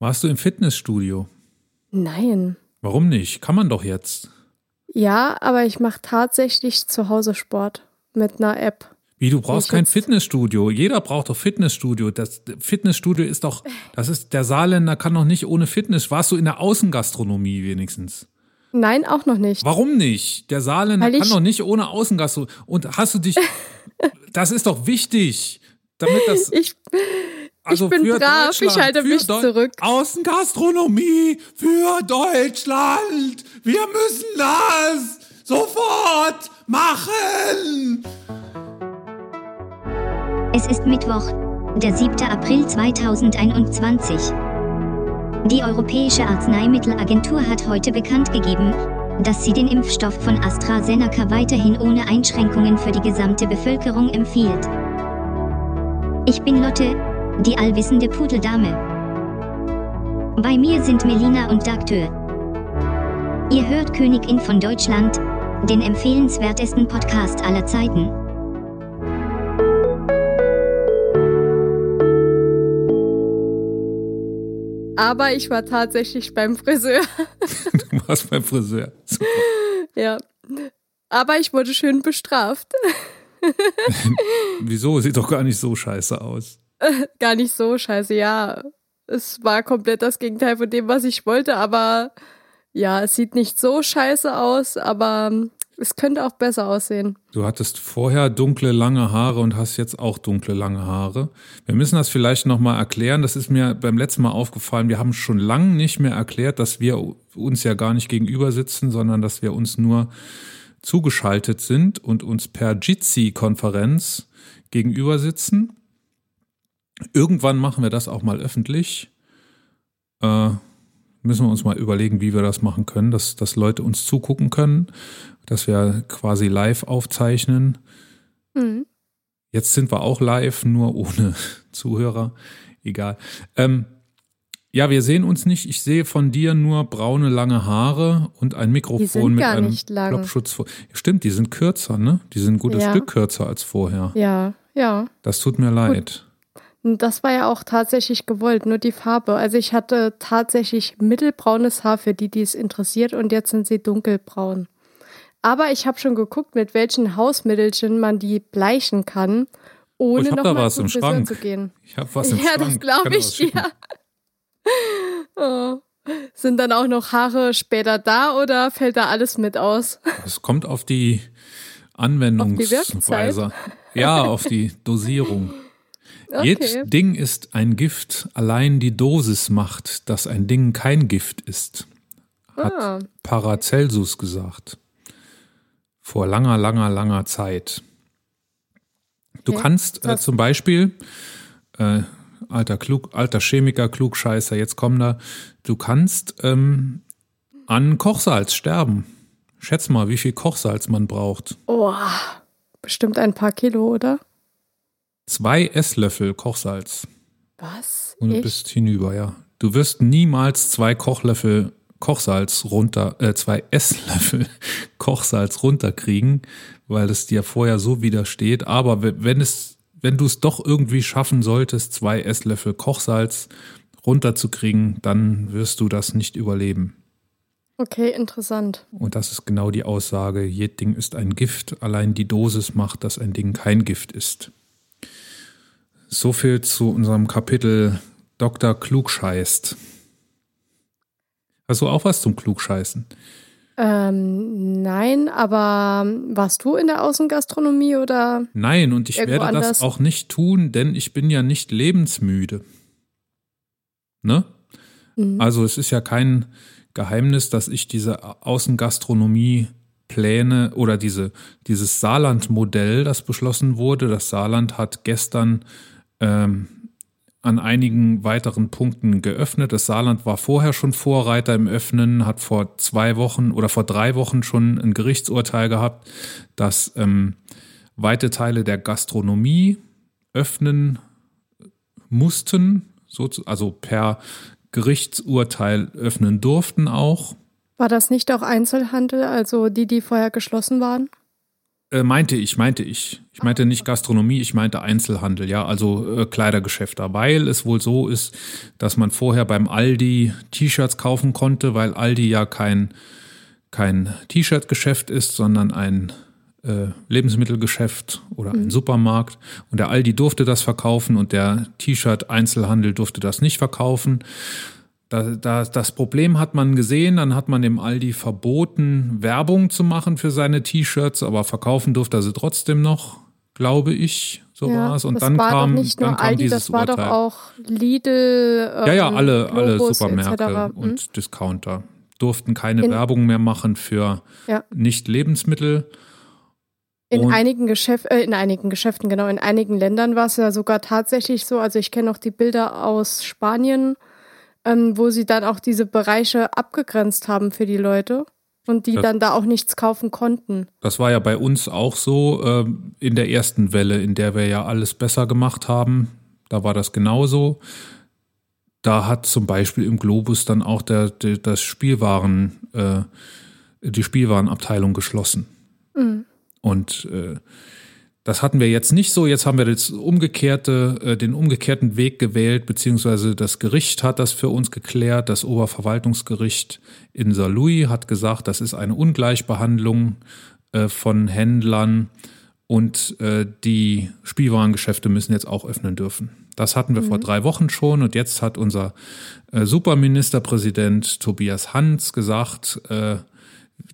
Warst du im Fitnessstudio? Nein. Warum nicht? Kann man doch jetzt. Ja, aber ich mache tatsächlich zu Hause Sport mit einer App. Wie, du brauchst kein Fitnessstudio. Jeder braucht doch Fitnessstudio. Das Fitnessstudio ist doch, das ist, der Saarländer kann doch nicht ohne Fitness. Warst du in der Außengastronomie wenigstens? Nein, auch noch nicht. Warum nicht? Der Saarländer kann doch nicht ohne Außengastronomie. Und hast du dich, das ist doch wichtig, damit das. Ich, also ich bin brav, ich halte mich Deu zurück. Außengastronomie für Deutschland. Wir müssen das sofort machen. Es ist Mittwoch, der 7. April 2021. Die Europäische Arzneimittelagentur hat heute bekannt gegeben, dass sie den Impfstoff von AstraZeneca weiterhin ohne Einschränkungen für die gesamte Bevölkerung empfiehlt. Ich bin Lotte, die allwissende Pudeldame. Bei mir sind Melina und Dagtür. Ihr hört Königin von Deutschland, den empfehlenswertesten Podcast aller Zeiten. Aber ich war tatsächlich beim Friseur. du warst beim Friseur. Super. Ja. Aber ich wurde schön bestraft. Wieso? Sieht doch gar nicht so scheiße aus. gar nicht so scheiße, ja. Es war komplett das Gegenteil von dem, was ich wollte, aber ja, es sieht nicht so scheiße aus, aber es könnte auch besser aussehen. Du hattest vorher dunkle, lange Haare und hast jetzt auch dunkle, lange Haare. Wir müssen das vielleicht nochmal erklären. Das ist mir beim letzten Mal aufgefallen. Wir haben schon lange nicht mehr erklärt, dass wir uns ja gar nicht gegenüber sitzen, sondern dass wir uns nur zugeschaltet sind und uns per Jitsi-Konferenz gegenüber sitzen. Irgendwann machen wir das auch mal öffentlich. Äh, müssen wir uns mal überlegen, wie wir das machen können, dass, dass Leute uns zugucken können, dass wir quasi live aufzeichnen. Mhm. Jetzt sind wir auch live, nur ohne Zuhörer. Egal. Ähm, ja, wir sehen uns nicht. Ich sehe von dir nur braune, lange Haare und ein Mikrofon mit einem Klopfschutz vor. Stimmt, die sind kürzer, ne? Die sind ein gutes ja. Stück kürzer als vorher. Ja, ja. Das tut mir leid. Gut. Das war ja auch tatsächlich gewollt, nur die Farbe. Also ich hatte tatsächlich mittelbraunes Haar für die, die es interessiert und jetzt sind sie dunkelbraun. Aber ich habe schon geguckt, mit welchen Hausmittelchen man die bleichen kann, ohne oh, noch mal zum Friseur zu gehen. Ich habe was im ja, Schrank. Ja, das glaube ich dir. oh. Sind dann auch noch Haare später da oder fällt da alles mit aus? Es kommt auf die Anwendungsweise. Auf die ja, auf die Dosierung. Okay. Jedes Ding ist ein Gift, allein die Dosis macht, dass ein Ding kein Gift ist, hat ah. Paracelsus gesagt. Vor langer, langer, langer Zeit. Du okay. kannst äh, zum Beispiel, äh, alter, Klug, alter Chemiker, Klugscheißer, jetzt komm da, du kannst ähm, an Kochsalz sterben. Schätz mal, wie viel Kochsalz man braucht. Oh, bestimmt ein paar Kilo, oder? Zwei Esslöffel Kochsalz. Was? Und du Echt? bist hinüber, ja. Du wirst niemals zwei Kochlöffel Kochsalz runter, äh, zwei Esslöffel Kochsalz runterkriegen, weil es dir vorher so widersteht. Aber wenn es, wenn du es doch irgendwie schaffen solltest, zwei Esslöffel Kochsalz runterzukriegen, dann wirst du das nicht überleben. Okay, interessant. Und das ist genau die Aussage. Jedes Ding ist ein Gift, allein die Dosis macht, dass ein Ding kein Gift ist. So viel zu unserem Kapitel Dr. Klugscheißt. Hast du auch was zum Klugscheißen? Ähm, nein, aber warst du in der Außengastronomie oder? Nein, und ich werde anders? das auch nicht tun, denn ich bin ja nicht lebensmüde. Ne? Mhm. Also es ist ja kein Geheimnis, dass ich diese Außengastronomie Pläne oder diese, dieses Saarland-Modell, das beschlossen wurde. Das Saarland hat gestern ähm, an einigen weiteren Punkten geöffnet. Das Saarland war vorher schon Vorreiter im Öffnen, hat vor zwei Wochen oder vor drei Wochen schon ein Gerichtsurteil gehabt, dass ähm, weite Teile der Gastronomie öffnen mussten, so, also per Gerichtsurteil öffnen durften auch. War das nicht auch Einzelhandel, also die, die vorher geschlossen waren? Äh, meinte ich, meinte ich. Ich meinte nicht Gastronomie, ich meinte Einzelhandel, ja, also äh, Kleidergeschäfte, weil es wohl so ist, dass man vorher beim Aldi T-Shirts kaufen konnte, weil Aldi ja kein, kein T-Shirt-Geschäft ist, sondern ein äh, Lebensmittelgeschäft oder ein mhm. Supermarkt. Und der Aldi durfte das verkaufen und der T-Shirt-Einzelhandel durfte das nicht verkaufen. Da, da, das Problem hat man gesehen, dann hat man dem Aldi verboten, Werbung zu machen für seine T-Shirts, aber verkaufen durfte er sie trotzdem noch, glaube ich. So ja, war es. Und dann kam, nicht nur kam Aldi, dieses das war Urteil. doch auch Lidl. Ähm, ja, ja, alle, Globus, alle Supermärkte hm? und Discounter durften keine in, Werbung mehr machen für ja. Nicht-Lebensmittel. In und einigen Geschäften, äh, in einigen Geschäften, genau, in einigen Ländern war es ja sogar tatsächlich so. Also ich kenne noch die Bilder aus Spanien ähm, wo sie dann auch diese Bereiche abgegrenzt haben für die Leute und die das, dann da auch nichts kaufen konnten. Das war ja bei uns auch so äh, in der ersten Welle, in der wir ja alles besser gemacht haben. Da war das genauso. Da hat zum Beispiel im Globus dann auch der, der das Spielwaren, äh, die Spielwarenabteilung geschlossen. Mhm. Und äh, das hatten wir jetzt nicht so. Jetzt haben wir das umgekehrte, äh, den umgekehrten Weg gewählt, beziehungsweise das Gericht hat das für uns geklärt. Das Oberverwaltungsgericht in Saarlouis hat gesagt, das ist eine Ungleichbehandlung äh, von Händlern und äh, die Spielwarengeschäfte müssen jetzt auch öffnen dürfen. Das hatten wir mhm. vor drei Wochen schon und jetzt hat unser Superministerpräsident Tobias Hans gesagt,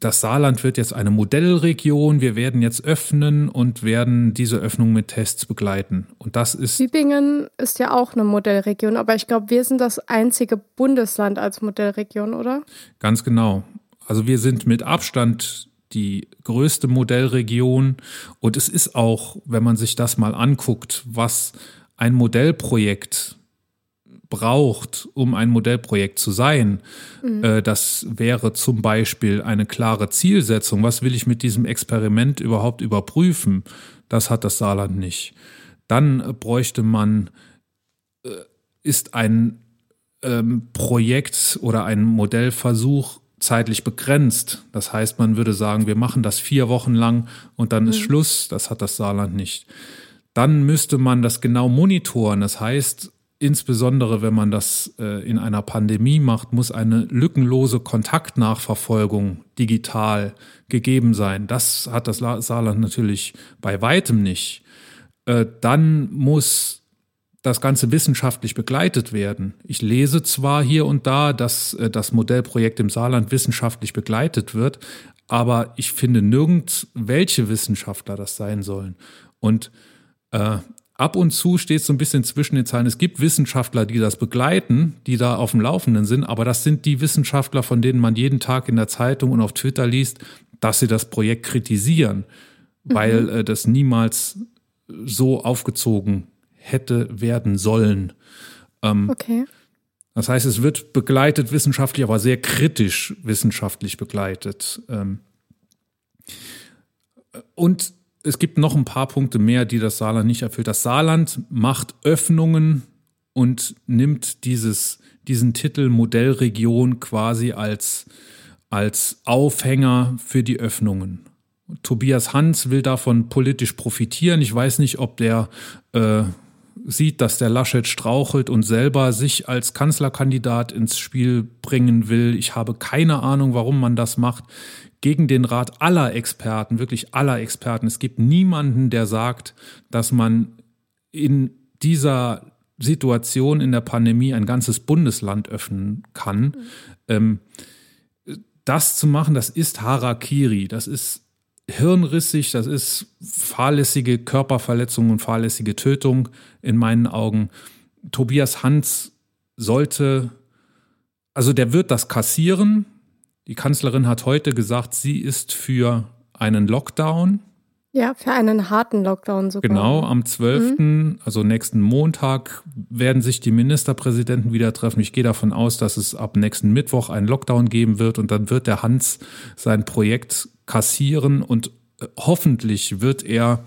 das Saarland wird jetzt eine Modellregion. Wir werden jetzt öffnen und werden diese Öffnung mit Tests begleiten. Und das ist. Tübingen ist ja auch eine Modellregion, aber ich glaube, wir sind das einzige Bundesland als Modellregion, oder? Ganz genau. Also wir sind mit Abstand die größte Modellregion. Und es ist auch, wenn man sich das mal anguckt, was ein Modellprojekt braucht, um ein Modellprojekt zu sein. Mhm. Äh, das wäre zum Beispiel eine klare Zielsetzung. Was will ich mit diesem Experiment überhaupt überprüfen? Das hat das Saarland nicht. Dann bräuchte man, äh, ist ein ähm, Projekt oder ein Modellversuch zeitlich begrenzt. Das heißt, man würde sagen, wir machen das vier Wochen lang und dann mhm. ist Schluss. Das hat das Saarland nicht. Dann müsste man das genau monitoren. Das heißt, insbesondere wenn man das äh, in einer Pandemie macht, muss eine lückenlose Kontaktnachverfolgung digital gegeben sein. Das hat das Saarland natürlich bei weitem nicht. Äh, dann muss das Ganze wissenschaftlich begleitet werden. Ich lese zwar hier und da, dass äh, das Modellprojekt im Saarland wissenschaftlich begleitet wird, aber ich finde nirgends, welche Wissenschaftler das sein sollen. Und äh, ab und zu steht so ein bisschen zwischen den Zeilen. Es gibt Wissenschaftler, die das begleiten, die da auf dem Laufenden sind, aber das sind die Wissenschaftler, von denen man jeden Tag in der Zeitung und auf Twitter liest, dass sie das Projekt kritisieren, mhm. weil äh, das niemals so aufgezogen hätte werden sollen. Ähm, okay. Das heißt, es wird begleitet wissenschaftlich, aber sehr kritisch wissenschaftlich begleitet. Ähm, und es gibt noch ein paar Punkte mehr, die das Saarland nicht erfüllt. Das Saarland macht Öffnungen und nimmt dieses, diesen Titel Modellregion quasi als, als Aufhänger für die Öffnungen. Tobias Hans will davon politisch profitieren. Ich weiß nicht, ob der äh, sieht, dass der Laschet strauchelt und selber sich als Kanzlerkandidat ins Spiel bringen will. Ich habe keine Ahnung, warum man das macht gegen den Rat aller Experten, wirklich aller Experten. Es gibt niemanden, der sagt, dass man in dieser Situation in der Pandemie ein ganzes Bundesland öffnen kann. Mhm. Ähm, das zu machen, das ist Harakiri, das ist hirnrissig, das ist fahrlässige Körperverletzung und fahrlässige Tötung in meinen Augen. Tobias Hans sollte, also der wird das kassieren, die Kanzlerin hat heute gesagt, sie ist für einen Lockdown. Ja, für einen harten Lockdown sogar. Genau, am 12., mhm. also nächsten Montag, werden sich die Ministerpräsidenten wieder treffen. Ich gehe davon aus, dass es ab nächsten Mittwoch einen Lockdown geben wird und dann wird der Hans sein Projekt kassieren und äh, hoffentlich wird er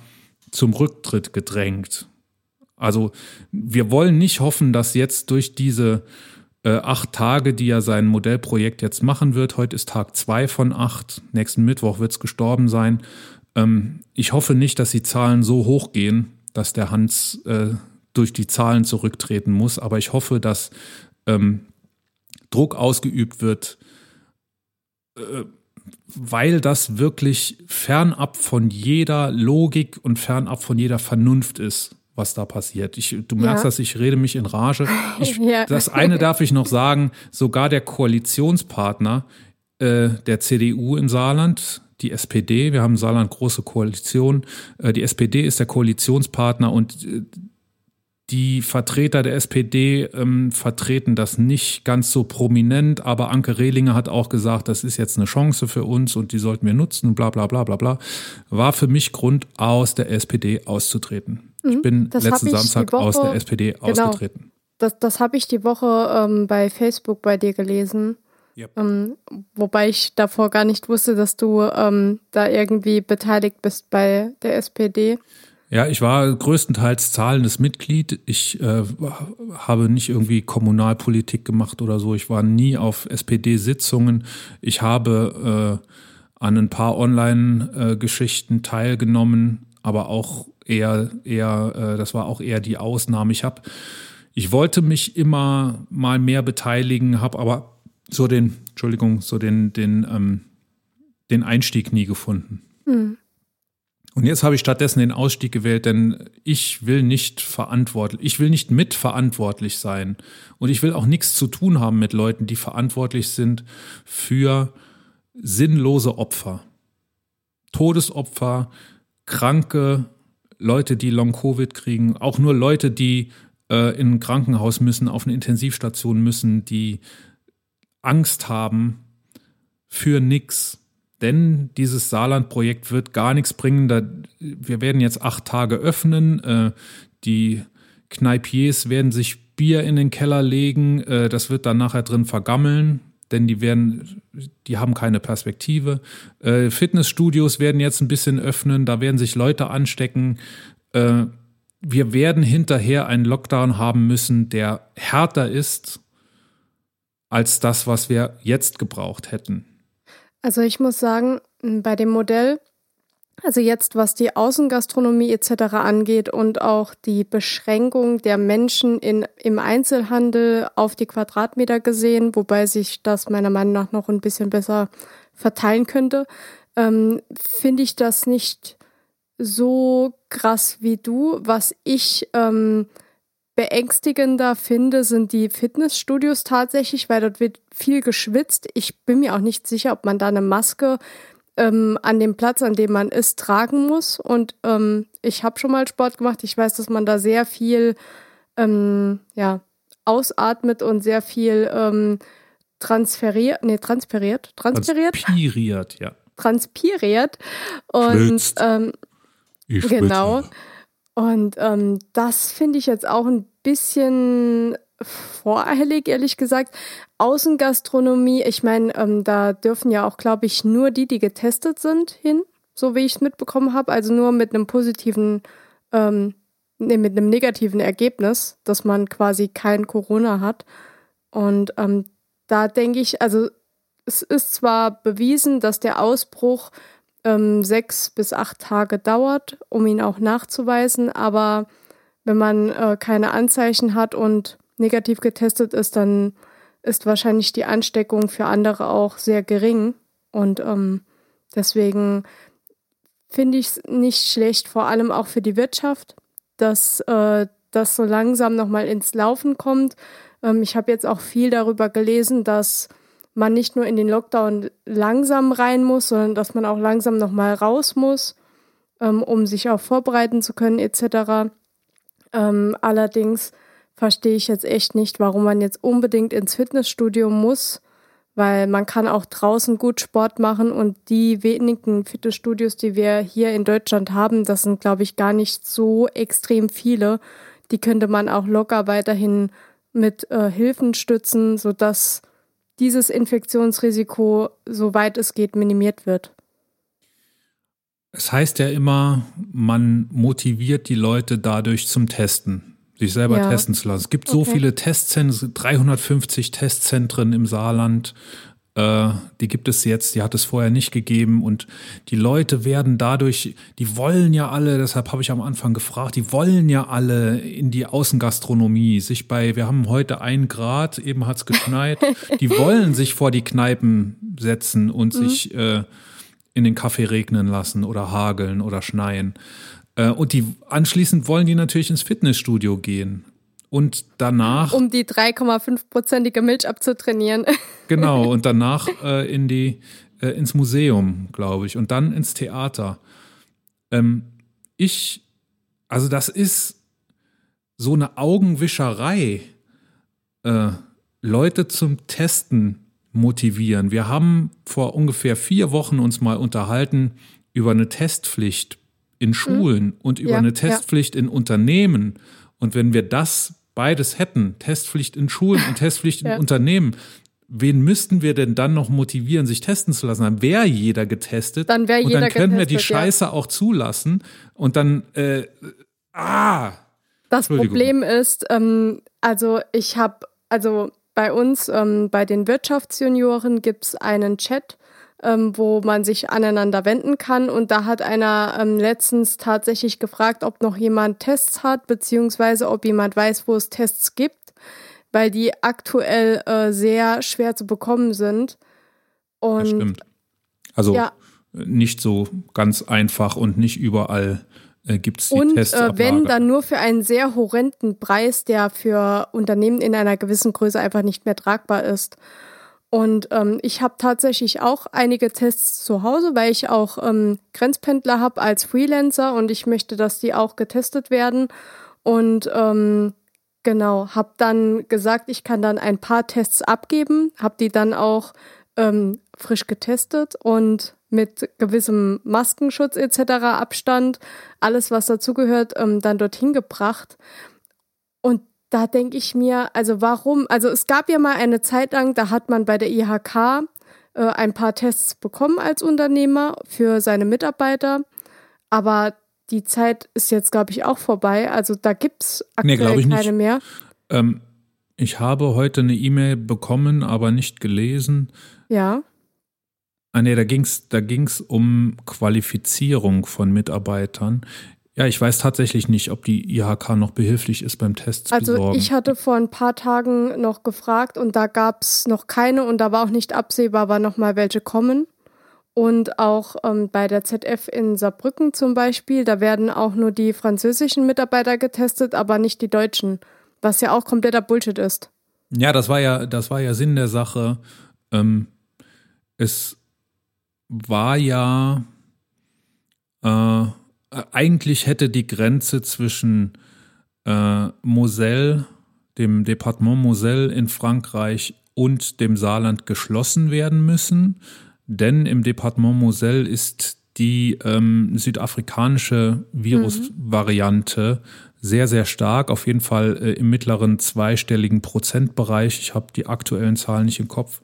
zum Rücktritt gedrängt. Also wir wollen nicht hoffen, dass jetzt durch diese äh, acht Tage, die er sein Modellprojekt jetzt machen wird. Heute ist Tag zwei von acht. Nächsten Mittwoch wird es gestorben sein. Ähm, ich hoffe nicht, dass die Zahlen so hoch gehen, dass der Hans äh, durch die Zahlen zurücktreten muss, aber ich hoffe, dass ähm, Druck ausgeübt wird, äh, weil das wirklich fernab von jeder Logik und fernab von jeder Vernunft ist, was da passiert. Ich, du merkst, ja. dass ich rede mich in Rage. Ich, ja. Das eine darf ich noch sagen, sogar der Koalitionspartner äh, der CDU im Saarland, die SPD, wir haben im Saarland große Koalition, äh, die SPD ist der Koalitionspartner und äh, die Vertreter der SPD ähm, vertreten das nicht ganz so prominent, aber Anke Rehlinger hat auch gesagt, das ist jetzt eine Chance für uns und die sollten wir nutzen, bla bla bla bla bla. War für mich Grund, aus der SPD auszutreten. Mhm, ich bin letzten ich Samstag Woche, aus der SPD genau, ausgetreten. Das, das habe ich die Woche ähm, bei Facebook bei dir gelesen. Yep. Ähm, wobei ich davor gar nicht wusste, dass du ähm, da irgendwie beteiligt bist bei der SPD. Ja, ich war größtenteils zahlendes Mitglied. Ich äh, habe nicht irgendwie Kommunalpolitik gemacht oder so. Ich war nie auf SPD-Sitzungen. Ich habe äh, an ein paar Online-Geschichten teilgenommen, aber auch eher, eher, äh, das war auch eher die Ausnahme. Ich habe, ich wollte mich immer mal mehr beteiligen, habe aber so den, Entschuldigung, so den, den, ähm, den Einstieg nie gefunden. Mhm. Und jetzt habe ich stattdessen den Ausstieg gewählt, denn ich will nicht verantwortlich, ich will nicht mitverantwortlich sein. Und ich will auch nichts zu tun haben mit Leuten, die verantwortlich sind für sinnlose Opfer. Todesopfer, Kranke, Leute, die Long-Covid kriegen, auch nur Leute, die äh, in ein Krankenhaus müssen, auf eine Intensivstation müssen, die Angst haben für nichts denn dieses Saarland-Projekt wird gar nichts bringen. Da, wir werden jetzt acht Tage öffnen. Äh, die Kneipiers werden sich Bier in den Keller legen. Äh, das wird dann nachher drin vergammeln, denn die werden, die haben keine Perspektive. Äh, Fitnessstudios werden jetzt ein bisschen öffnen. Da werden sich Leute anstecken. Äh, wir werden hinterher einen Lockdown haben müssen, der härter ist als das, was wir jetzt gebraucht hätten. Also ich muss sagen, bei dem Modell, also jetzt was die Außengastronomie etc. angeht und auch die Beschränkung der Menschen in, im Einzelhandel auf die Quadratmeter gesehen, wobei sich das meiner Meinung nach noch ein bisschen besser verteilen könnte, ähm, finde ich das nicht so krass wie du. Was ich ähm, beängstigender finde, sind die Fitnessstudios tatsächlich, weil dort wird viel geschwitzt. Ich bin mir auch nicht sicher, ob man da eine Maske ähm, an dem Platz, an dem man ist, tragen muss. Und ähm, ich habe schon mal Sport gemacht. Ich weiß, dass man da sehr viel ähm, ja, ausatmet und sehr viel ähm, transferiert, nee, transpiriert, transpiriert? Transpiriert, ja. Transpiriert. Und ähm, genau. Und ähm, das finde ich jetzt auch ein bisschen voreilig, ehrlich gesagt. Außengastronomie, ich meine, ähm, da dürfen ja auch, glaube ich, nur die, die getestet sind, hin, so wie ich es mitbekommen habe. Also nur mit einem positiven, ähm, nee, mit einem negativen Ergebnis, dass man quasi kein Corona hat. Und ähm, da denke ich, also es ist zwar bewiesen, dass der Ausbruch ähm, sechs bis acht Tage dauert, um ihn auch nachzuweisen. Aber wenn man äh, keine Anzeichen hat und negativ getestet ist, dann ist wahrscheinlich die Ansteckung für andere auch sehr gering. Und ähm, deswegen finde ich es nicht schlecht, vor allem auch für die Wirtschaft, dass äh, das so langsam nochmal ins Laufen kommt. Ähm, ich habe jetzt auch viel darüber gelesen, dass man nicht nur in den Lockdown langsam rein muss, sondern dass man auch langsam nochmal raus muss, ähm, um sich auch vorbereiten zu können etc. Ähm, allerdings verstehe ich jetzt echt nicht, warum man jetzt unbedingt ins Fitnessstudio muss, weil man kann auch draußen gut Sport machen und die wenigen Fitnessstudios, die wir hier in Deutschland haben, das sind, glaube ich, gar nicht so extrem viele. Die könnte man auch locker weiterhin mit äh, Hilfen stützen, sodass dieses Infektionsrisiko, soweit es geht, minimiert wird. Es heißt ja immer, man motiviert die Leute dadurch zum Testen, sich selber ja. testen zu lassen. Es gibt okay. so viele Testzentren, 350 Testzentren im Saarland. äh, die gibt es jetzt, die hat es vorher nicht gegeben und die Leute werden dadurch, die wollen ja alle, deshalb habe ich am Anfang gefragt, die wollen ja alle in die Außengastronomie, sich bei, wir haben heute ein Grad, eben hat es geschneit, die wollen sich vor die Kneipen setzen und mhm. sich äh, in den Kaffee regnen lassen oder hageln oder schneien. Äh, und die anschließend wollen die natürlich ins Fitnessstudio gehen. Und danach. Um die 3,5-prozentige Milch abzutrainieren. Genau, und danach äh, in die, äh, ins Museum, glaube ich, und dann ins Theater. Ähm, ich, also das ist so eine Augenwischerei, äh, Leute zum Testen motivieren. Wir haben vor ungefähr vier Wochen uns mal unterhalten über eine Testpflicht in Schulen mhm. und über ja, eine Testpflicht ja. in Unternehmen. Und wenn wir das beides hätten, Testpflicht in Schulen und Testpflicht in Unternehmen, wen müssten wir denn dann noch motivieren, sich testen zu lassen? Dann wäre jeder getestet. Dann wäre jeder Und dann getestet, wir die Scheiße ja. auch zulassen. Und dann, äh, ah. Das Problem ist, ähm, also ich habe, also bei uns, ähm, bei den Wirtschaftsjunioren gibt es einen Chat, ähm, wo man sich aneinander wenden kann. Und da hat einer ähm, letztens tatsächlich gefragt, ob noch jemand Tests hat, beziehungsweise ob jemand weiß, wo es Tests gibt, weil die aktuell äh, sehr schwer zu bekommen sind. Und das stimmt. Also ja. nicht so ganz einfach und nicht überall äh, gibt es die und, Tests. Und äh, wenn, dann nur für einen sehr horrenden Preis, der für Unternehmen in einer gewissen Größe einfach nicht mehr tragbar ist. Und ähm, ich habe tatsächlich auch einige Tests zu Hause, weil ich auch ähm, Grenzpendler habe als Freelancer und ich möchte, dass die auch getestet werden. Und ähm, genau, habe dann gesagt, ich kann dann ein paar Tests abgeben, habe die dann auch ähm, frisch getestet und mit gewissem Maskenschutz etc. Abstand, alles was dazugehört, ähm, dann dorthin gebracht. Und da denke ich mir, also warum? Also es gab ja mal eine Zeit lang, da hat man bei der IHK äh, ein paar Tests bekommen als Unternehmer für seine Mitarbeiter, aber die Zeit ist jetzt, glaube ich, auch vorbei. Also da gibt es aktuell nee, keine nicht. mehr. Ähm, ich habe heute eine E-Mail bekommen, aber nicht gelesen. Ja. Ah, nee, da ging es da ging's um Qualifizierung von Mitarbeitern. Ja, ich weiß tatsächlich nicht, ob die IHK noch behilflich ist beim Test. Also besorgen. ich hatte vor ein paar Tagen noch gefragt und da gab es noch keine und da war auch nicht absehbar, wann nochmal welche kommen. Und auch ähm, bei der ZF in Saarbrücken zum Beispiel, da werden auch nur die französischen Mitarbeiter getestet, aber nicht die deutschen, was ja auch kompletter Bullshit ist. Ja, das war ja, das war ja Sinn der Sache. Ähm, es war ja äh, äh, eigentlich hätte die Grenze zwischen äh, Moselle, dem Departement Moselle in Frankreich und dem Saarland geschlossen werden müssen, denn im Departement Moselle ist die ähm, südafrikanische Virusvariante mhm. sehr, sehr stark, auf jeden Fall äh, im mittleren zweistelligen Prozentbereich. Ich habe die aktuellen Zahlen nicht im Kopf,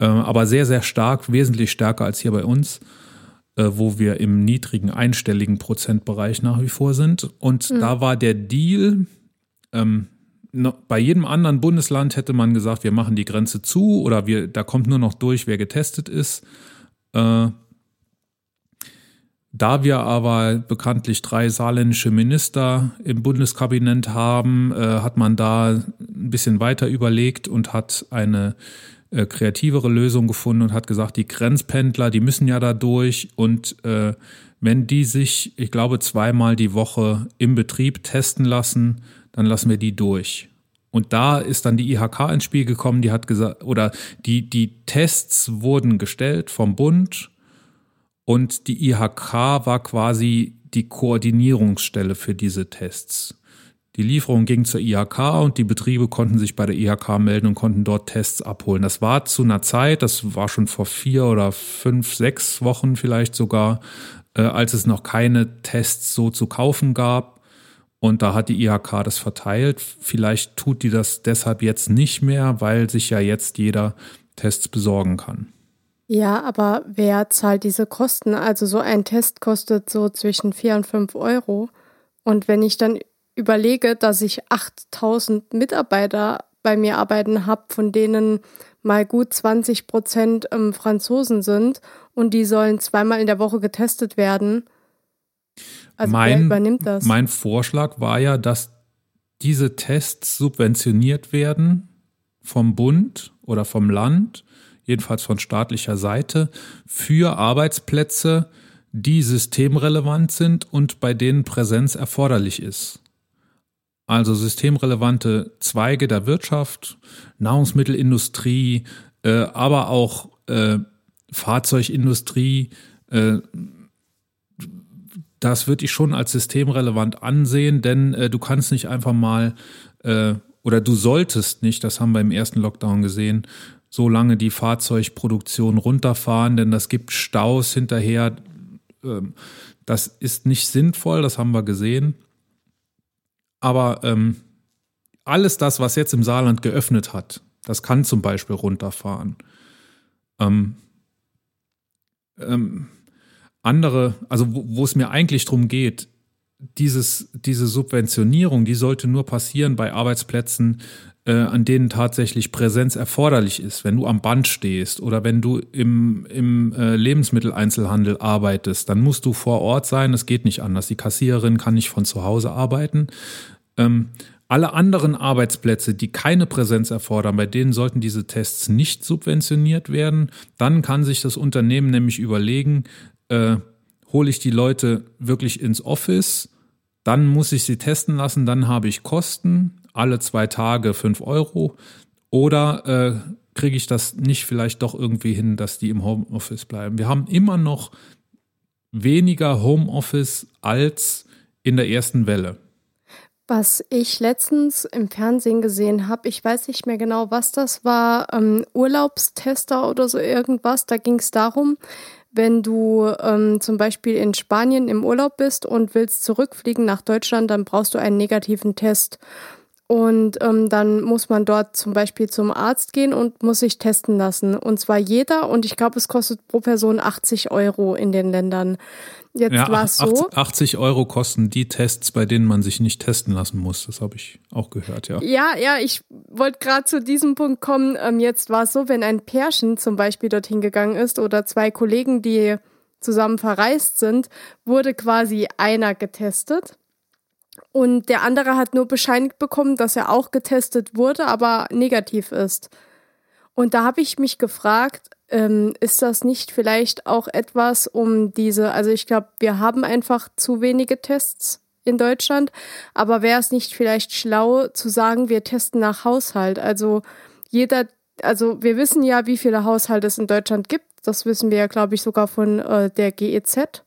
äh, aber sehr, sehr stark, wesentlich stärker als hier bei uns äh, wo wir im niedrigen einstelligen Prozentbereich nach wie vor sind. Und mhm. da war der Deal, ähm, bei jedem anderen Bundesland hätte man gesagt, wir machen die Grenze zu oder wir, da kommt nur noch durch, wer getestet ist. Äh, da wir aber bekanntlich drei saarländische Minister im Bundeskabinett haben, äh, hat man da ein bisschen weiter überlegt und hat eine äh, kreativere Lösung gefunden und hat gesagt, die Grenzpendler, die müssen ja da durch und äh, wenn die sich, ich glaube, zweimal die Woche im Betrieb testen lassen, dann lassen wir die durch. Und da ist dann die IHK ins Spiel gekommen, die hat gesagt, oder die, die Tests wurden gestellt vom Bund und die IHK war quasi die Koordinierungsstelle für diese Tests. Die Lieferung ging zur IHK und die Betriebe konnten sich bei der IHK melden und konnten dort Tests abholen. Das war zu einer Zeit, das war schon vor vier oder fünf, sechs Wochen vielleicht sogar, äh, als es noch keine Tests so zu kaufen gab. Und da hat die IHK das verteilt. Vielleicht tut die das deshalb jetzt nicht mehr, weil sich ja jetzt jeder Tests besorgen kann. Ja, aber wer zahlt diese Kosten? Also so ein Test kostet so zwischen vier und fünf Euro. Und wenn ich dann überlege, dass ich 8000 Mitarbeiter bei mir arbeiten habe, von denen mal gut 20 Prozent ähm, Franzosen sind und die sollen zweimal in der Woche getestet werden. Also mein, wer übernimmt das? Mein Vorschlag war ja, dass diese Tests subventioniert werden vom Bund oder vom Land, jedenfalls von staatlicher Seite, für Arbeitsplätze, die systemrelevant sind und bei denen Präsenz erforderlich ist. Also systemrelevante Zweige der Wirtschaft, Nahrungsmittelindustrie, äh, aber auch äh, Fahrzeugindustrie, äh, das würde ich schon als systemrelevant ansehen, denn äh, du kannst nicht einfach mal äh, oder du solltest nicht, das haben wir im ersten Lockdown gesehen, so lange die Fahrzeugproduktion runterfahren, denn das gibt Staus hinterher. Ähm, das ist nicht sinnvoll, das haben wir gesehen. Aber ähm, alles das, was jetzt im Saarland geöffnet hat, das kann zum Beispiel runterfahren. Ähm, ähm, andere, also wo, es mir eigentlich darum geht, dieses, diese Subventionierung, die sollte nur passieren bei Arbeitsplätzen, äh, an denen tatsächlich Präsenz erforderlich ist. Wenn du am Band stehst oder wenn du im, im äh, Lebensmitteleinzelhandel arbeitest, dann musst du vor Ort sein. Es geht nicht anders. Die Kassiererin kann nicht von zu Hause arbeiten. Ähm, alle anderen Arbeitsplätze, die keine Präsenz erfordern, bei denen sollten diese Tests nicht subventioniert werden. Dann kann sich das Unternehmen nämlich überlegen, äh, hole ich die Leute wirklich ins Office, dann muss ich sie testen lassen, dann habe ich Kosten, alle zwei Tage fünf Euro. Oder äh, kriege ich das nicht vielleicht doch irgendwie hin, dass die im Homeoffice bleiben? Wir haben immer noch weniger Homeoffice als in der ersten Welle. Was ich letztens im Fernsehen gesehen habe, ich weiß nicht mehr genau, was das war, ähm, Urlaubstester oder so irgendwas, da ging es darum, wenn du ähm, zum Beispiel in Spanien im Urlaub bist und willst zurückfliegen nach Deutschland, dann brauchst du einen negativen Test. Und ähm, dann muss man dort zum Beispiel zum Arzt gehen und muss sich testen lassen. Und zwar jeder. Und ich glaube, es kostet pro Person 80 Euro in den Ländern. Jetzt ja, war es so. 80 Euro kosten die Tests, bei denen man sich nicht testen lassen muss. Das habe ich auch gehört, ja. Ja, ja, ich wollte gerade zu diesem Punkt kommen. Ähm, jetzt war es so, wenn ein Pärchen zum Beispiel dorthin gegangen ist oder zwei Kollegen, die zusammen verreist sind, wurde quasi einer getestet. Und der andere hat nur bescheinigt bekommen, dass er auch getestet wurde, aber negativ ist. Und da habe ich mich gefragt, ähm, ist das nicht vielleicht auch etwas, um diese, also ich glaube, wir haben einfach zu wenige Tests in Deutschland, aber wäre es nicht vielleicht schlau zu sagen, wir testen nach Haushalt? Also jeder, also wir wissen ja, wie viele Haushalte es in Deutschland gibt. Das wissen wir ja, glaube ich, sogar von äh, der GEZ.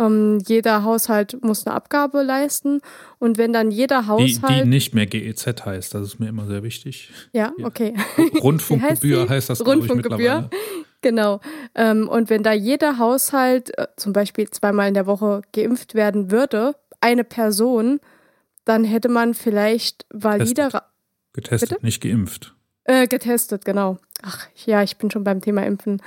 Ähm, jeder Haushalt muss eine Abgabe leisten. Und wenn dann jeder Haushalt. Die, die nicht mehr GEZ heißt, das ist mir immer sehr wichtig. Ja, okay. Rundfunkgebühr heißt, heißt, das, Rundfunkgebühr. Genau. Ähm, und wenn da jeder Haushalt äh, zum Beispiel zweimal in der Woche geimpft werden würde, eine Person, dann hätte man vielleicht valide. Getestet, Bitte? nicht geimpft. Äh, getestet, genau. Ach ja, ich bin schon beim Thema Impfen.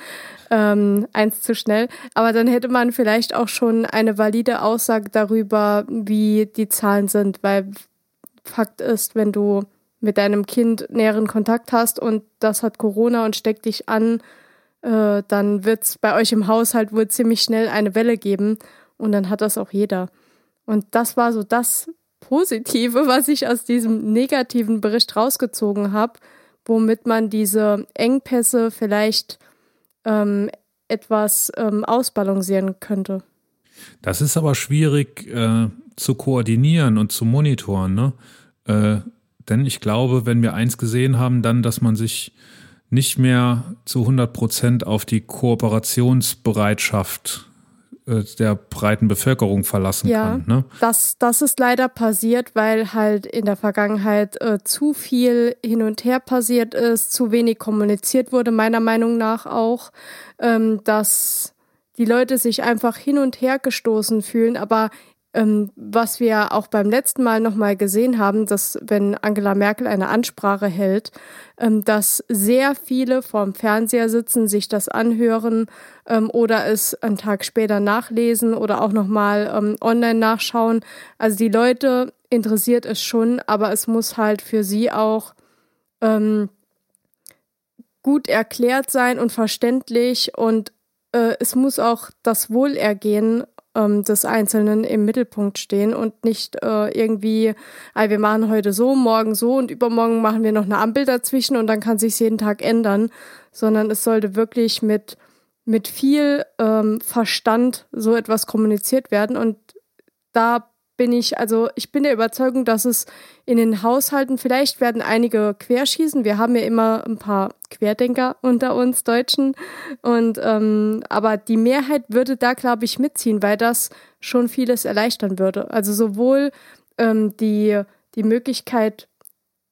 Ähm, eins zu schnell. Aber dann hätte man vielleicht auch schon eine valide Aussage darüber, wie die Zahlen sind, weil Fakt ist, wenn du mit deinem Kind näheren Kontakt hast und das hat Corona und steckt dich an, äh, dann wird es bei euch im Haushalt wohl ziemlich schnell eine Welle geben und dann hat das auch jeder. Und das war so das Positive, was ich aus diesem negativen Bericht rausgezogen habe womit man diese Engpässe vielleicht ähm, etwas ähm, ausbalancieren könnte. Das ist aber schwierig äh, zu koordinieren und zu monitoren, ne? Äh, denn ich glaube, wenn wir eins gesehen haben, dann, dass man sich nicht mehr zu 100 Prozent auf die Kooperationsbereitschaft der breiten Bevölkerung verlassen ja, kann. Ne? Das, das ist leider passiert, weil halt in der Vergangenheit äh, zu viel hin und her passiert ist, zu wenig kommuniziert wurde, meiner Meinung nach auch, ähm, dass die Leute sich einfach hin und her gestoßen fühlen, aber ähm, was wir auch beim letzten Mal nochmal gesehen haben, dass wenn Angela Merkel eine Ansprache hält, ähm, dass sehr viele vorm Fernseher sitzen, sich das anhören ähm, oder es einen Tag später nachlesen oder auch nochmal ähm, online nachschauen. Also die Leute interessiert es schon, aber es muss halt für sie auch ähm, gut erklärt sein und verständlich und äh, es muss auch das Wohlergehen ähm, des Einzelnen im Mittelpunkt stehen und nicht äh, irgendwie, ah, wir machen heute so, morgen so und übermorgen machen wir noch eine Ampel dazwischen und dann kann sich jeden Tag ändern, sondern es sollte wirklich mit mit viel ähm, Verstand so etwas kommuniziert werden und da bin ich, also ich bin der Überzeugung, dass es in den Haushalten, vielleicht werden einige querschießen. Wir haben ja immer ein paar Querdenker unter uns Deutschen. Und ähm, aber die Mehrheit würde da, glaube ich, mitziehen, weil das schon vieles erleichtern würde. Also sowohl ähm, die, die Möglichkeit,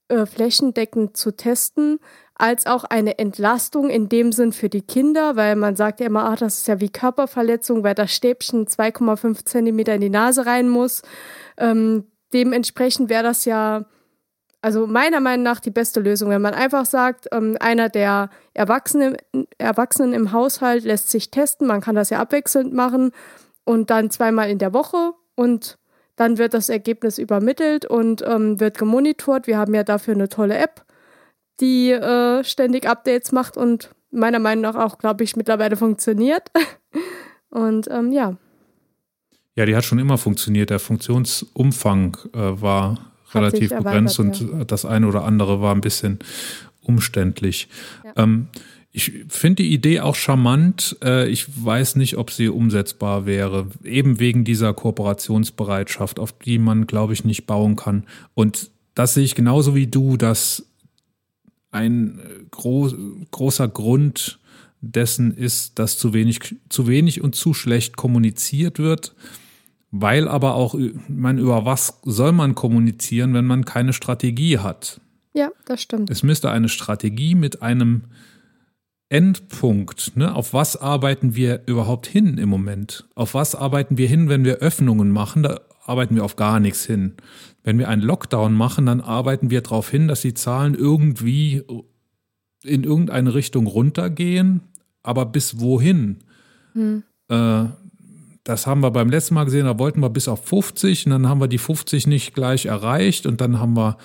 äh, flächendeckend zu testen, als auch eine Entlastung in dem Sinn für die Kinder, weil man sagt ja immer, ach, das ist ja wie Körperverletzung, weil das Stäbchen 2,5 Zentimeter in die Nase rein muss. Ähm, dementsprechend wäre das ja, also meiner Meinung nach die beste Lösung, wenn man einfach sagt, ähm, einer der Erwachsenen, Erwachsenen im Haushalt lässt sich testen, man kann das ja abwechselnd machen und dann zweimal in der Woche und dann wird das Ergebnis übermittelt und ähm, wird gemonitort. Wir haben ja dafür eine tolle App die äh, ständig Updates macht und meiner Meinung nach auch, glaube ich, mittlerweile funktioniert. und ähm, ja. Ja, die hat schon immer funktioniert. Der Funktionsumfang äh, war relativ begrenzt und ja. das eine oder andere war ein bisschen umständlich. Ja. Ähm, ich finde die Idee auch charmant. Äh, ich weiß nicht, ob sie umsetzbar wäre. Eben wegen dieser Kooperationsbereitschaft, auf die man, glaube ich, nicht bauen kann. Und das sehe ich genauso wie du, dass ein äh, groß, großer Grund dessen ist, dass zu wenig, zu wenig und zu schlecht kommuniziert wird, weil aber auch, man, über was soll man kommunizieren, wenn man keine Strategie hat? Ja, das stimmt. Es müsste eine Strategie mit einem Endpunkt, ne? auf was arbeiten wir überhaupt hin im Moment? Auf was arbeiten wir hin, wenn wir Öffnungen machen? Da arbeiten wir auf gar nichts hin. Wenn wir einen Lockdown machen, dann arbeiten wir darauf hin, dass die Zahlen irgendwie in irgendeine Richtung runtergehen, aber bis wohin? Hm. Äh, das haben wir beim letzten Mal gesehen, da wollten wir bis auf 50 und dann haben wir die 50 nicht gleich erreicht und dann haben wir,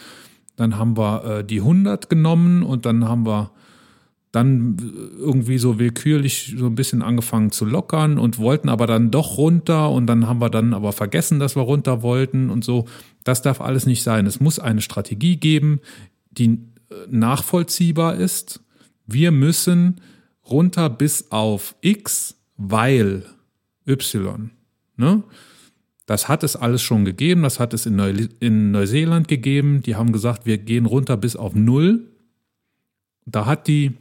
dann haben wir äh, die 100 genommen und dann haben wir dann irgendwie so willkürlich so ein bisschen angefangen zu lockern und wollten aber dann doch runter und dann haben wir dann aber vergessen, dass wir runter wollten und so. Das darf alles nicht sein. Es muss eine Strategie geben, die äh, nachvollziehbar ist. Wir müssen runter bis auf X, weil Y. Ne? Das hat es alles schon gegeben. Das hat es in, Neu in Neuseeland gegeben. Die haben gesagt, wir gehen runter bis auf Null. Da hat die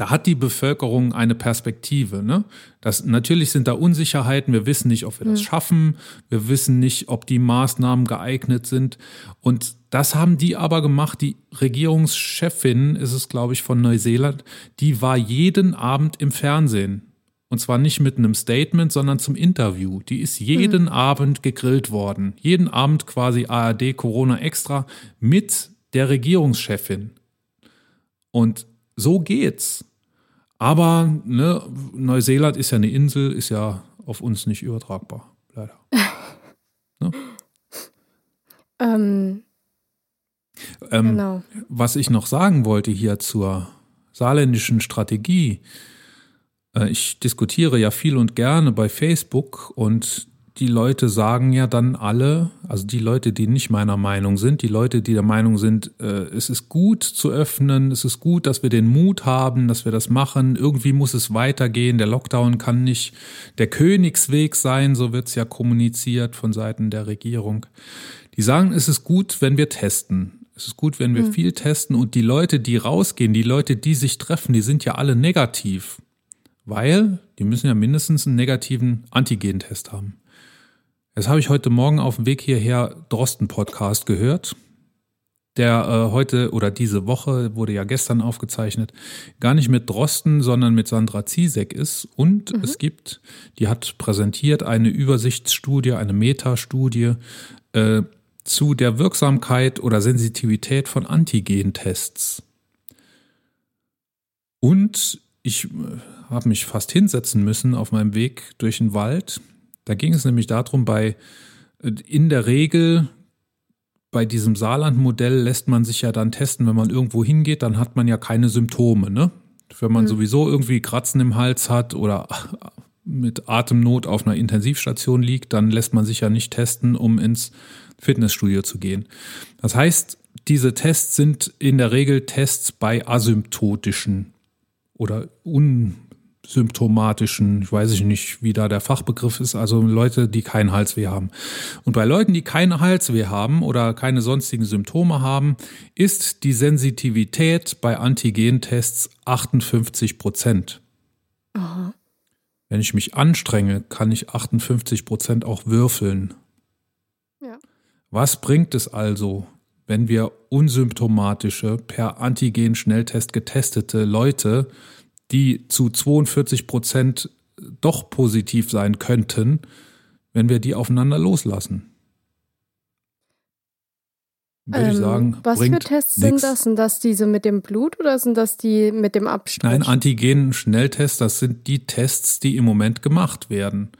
da hat die Bevölkerung eine Perspektive. Ne? Das, natürlich sind da Unsicherheiten. Wir wissen nicht, ob wir das schaffen. Wir wissen nicht, ob die Maßnahmen geeignet sind. Und das haben die aber gemacht. Die Regierungschefin ist es, glaube ich, von Neuseeland. Die war jeden Abend im Fernsehen. Und zwar nicht mit einem Statement, sondern zum Interview. Die ist jeden mhm. Abend gegrillt worden. Jeden Abend quasi ARD Corona Extra mit der Regierungschefin. Und so geht's. Aber ne, Neuseeland ist ja eine Insel, ist ja auf uns nicht übertragbar, leider. ne? ähm, ähm, genau. Was ich noch sagen wollte hier zur saarländischen Strategie, äh, ich diskutiere ja viel und gerne bei Facebook und die Leute sagen ja dann alle, also die Leute, die nicht meiner Meinung sind, die Leute, die der Meinung sind, äh, es ist gut zu öffnen, es ist gut, dass wir den Mut haben, dass wir das machen, irgendwie muss es weitergehen, der Lockdown kann nicht der Königsweg sein, so wird es ja kommuniziert von Seiten der Regierung. Die sagen, es ist gut, wenn wir testen. Es ist gut, wenn wir mhm. viel testen und die Leute, die rausgehen, die Leute, die sich treffen, die sind ja alle negativ. Weil die müssen ja mindestens einen negativen Antigentest haben. Das habe ich heute Morgen auf dem Weg hierher Drosten-Podcast gehört, der äh, heute oder diese Woche, wurde ja gestern aufgezeichnet, gar nicht mit Drosten, sondern mit Sandra Ziesek ist. Und mhm. es gibt, die hat präsentiert eine Übersichtsstudie, eine Metastudie äh, zu der Wirksamkeit oder Sensitivität von Antigentests. Und ich äh, habe mich fast hinsetzen müssen auf meinem Weg durch den Wald da ging es nämlich darum, bei in der Regel bei diesem Saarland-Modell lässt man sich ja dann testen, wenn man irgendwo hingeht, dann hat man ja keine Symptome, ne? Wenn man mhm. sowieso irgendwie Kratzen im Hals hat oder mit Atemnot auf einer Intensivstation liegt, dann lässt man sich ja nicht testen, um ins Fitnessstudio zu gehen. Das heißt, diese Tests sind in der Regel Tests bei asymptotischen oder unsymptomatischen, ich weiß nicht, wie da der Fachbegriff ist, also Leute, die keinen Halsweh haben. Und bei Leuten, die keine Halsweh haben oder keine sonstigen Symptome haben, ist die Sensitivität bei Antigentests 58 Prozent. Aha. Wenn ich mich anstrenge, kann ich 58 Prozent auch würfeln. Ja. Was bringt es also, wenn wir unsymptomatische, per Antigen-Schnelltest getestete Leute, die zu 42 Prozent doch positiv sein könnten, wenn wir die aufeinander loslassen? Würde ähm, ich sagen, was für Tests nix. sind das? Sind das diese mit dem Blut oder sind das die mit dem Abstrich? Nein, Antigen-Schnelltests, das sind die Tests, die im Moment gemacht werden.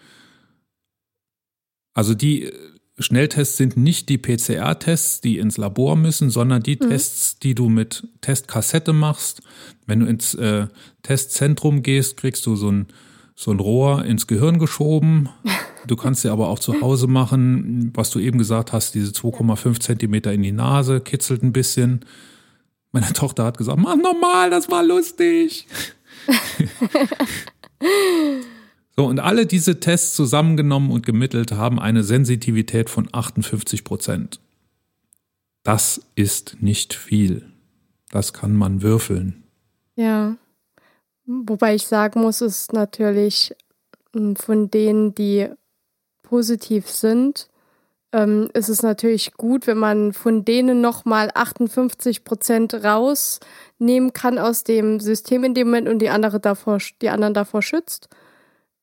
Also die Schnelltests sind nicht die PCR-Tests, die ins Labor müssen, sondern die mhm. Tests, die du mit Testkassette machst. Wenn du ins äh, Testzentrum gehst, kriegst du so ein, so ein Rohr ins Gehirn geschoben. Du kannst dir aber auch zu Hause machen, was du eben gesagt hast, diese 2,5 Zentimeter in die Nase, kitzelt ein bisschen. Meine Tochter hat gesagt, mach normal, das war lustig. So, und alle diese Tests zusammengenommen und gemittelt haben eine Sensitivität von 58 Prozent. Das ist nicht viel. Das kann man würfeln. Ja. Wobei ich sagen muss, ist natürlich hm, von denen, die positiv sind, ähm, ist es natürlich gut, wenn man von denen nochmal 58 Prozent rausnehmen kann aus dem System in dem Moment und die, andere davor, die anderen davor schützt.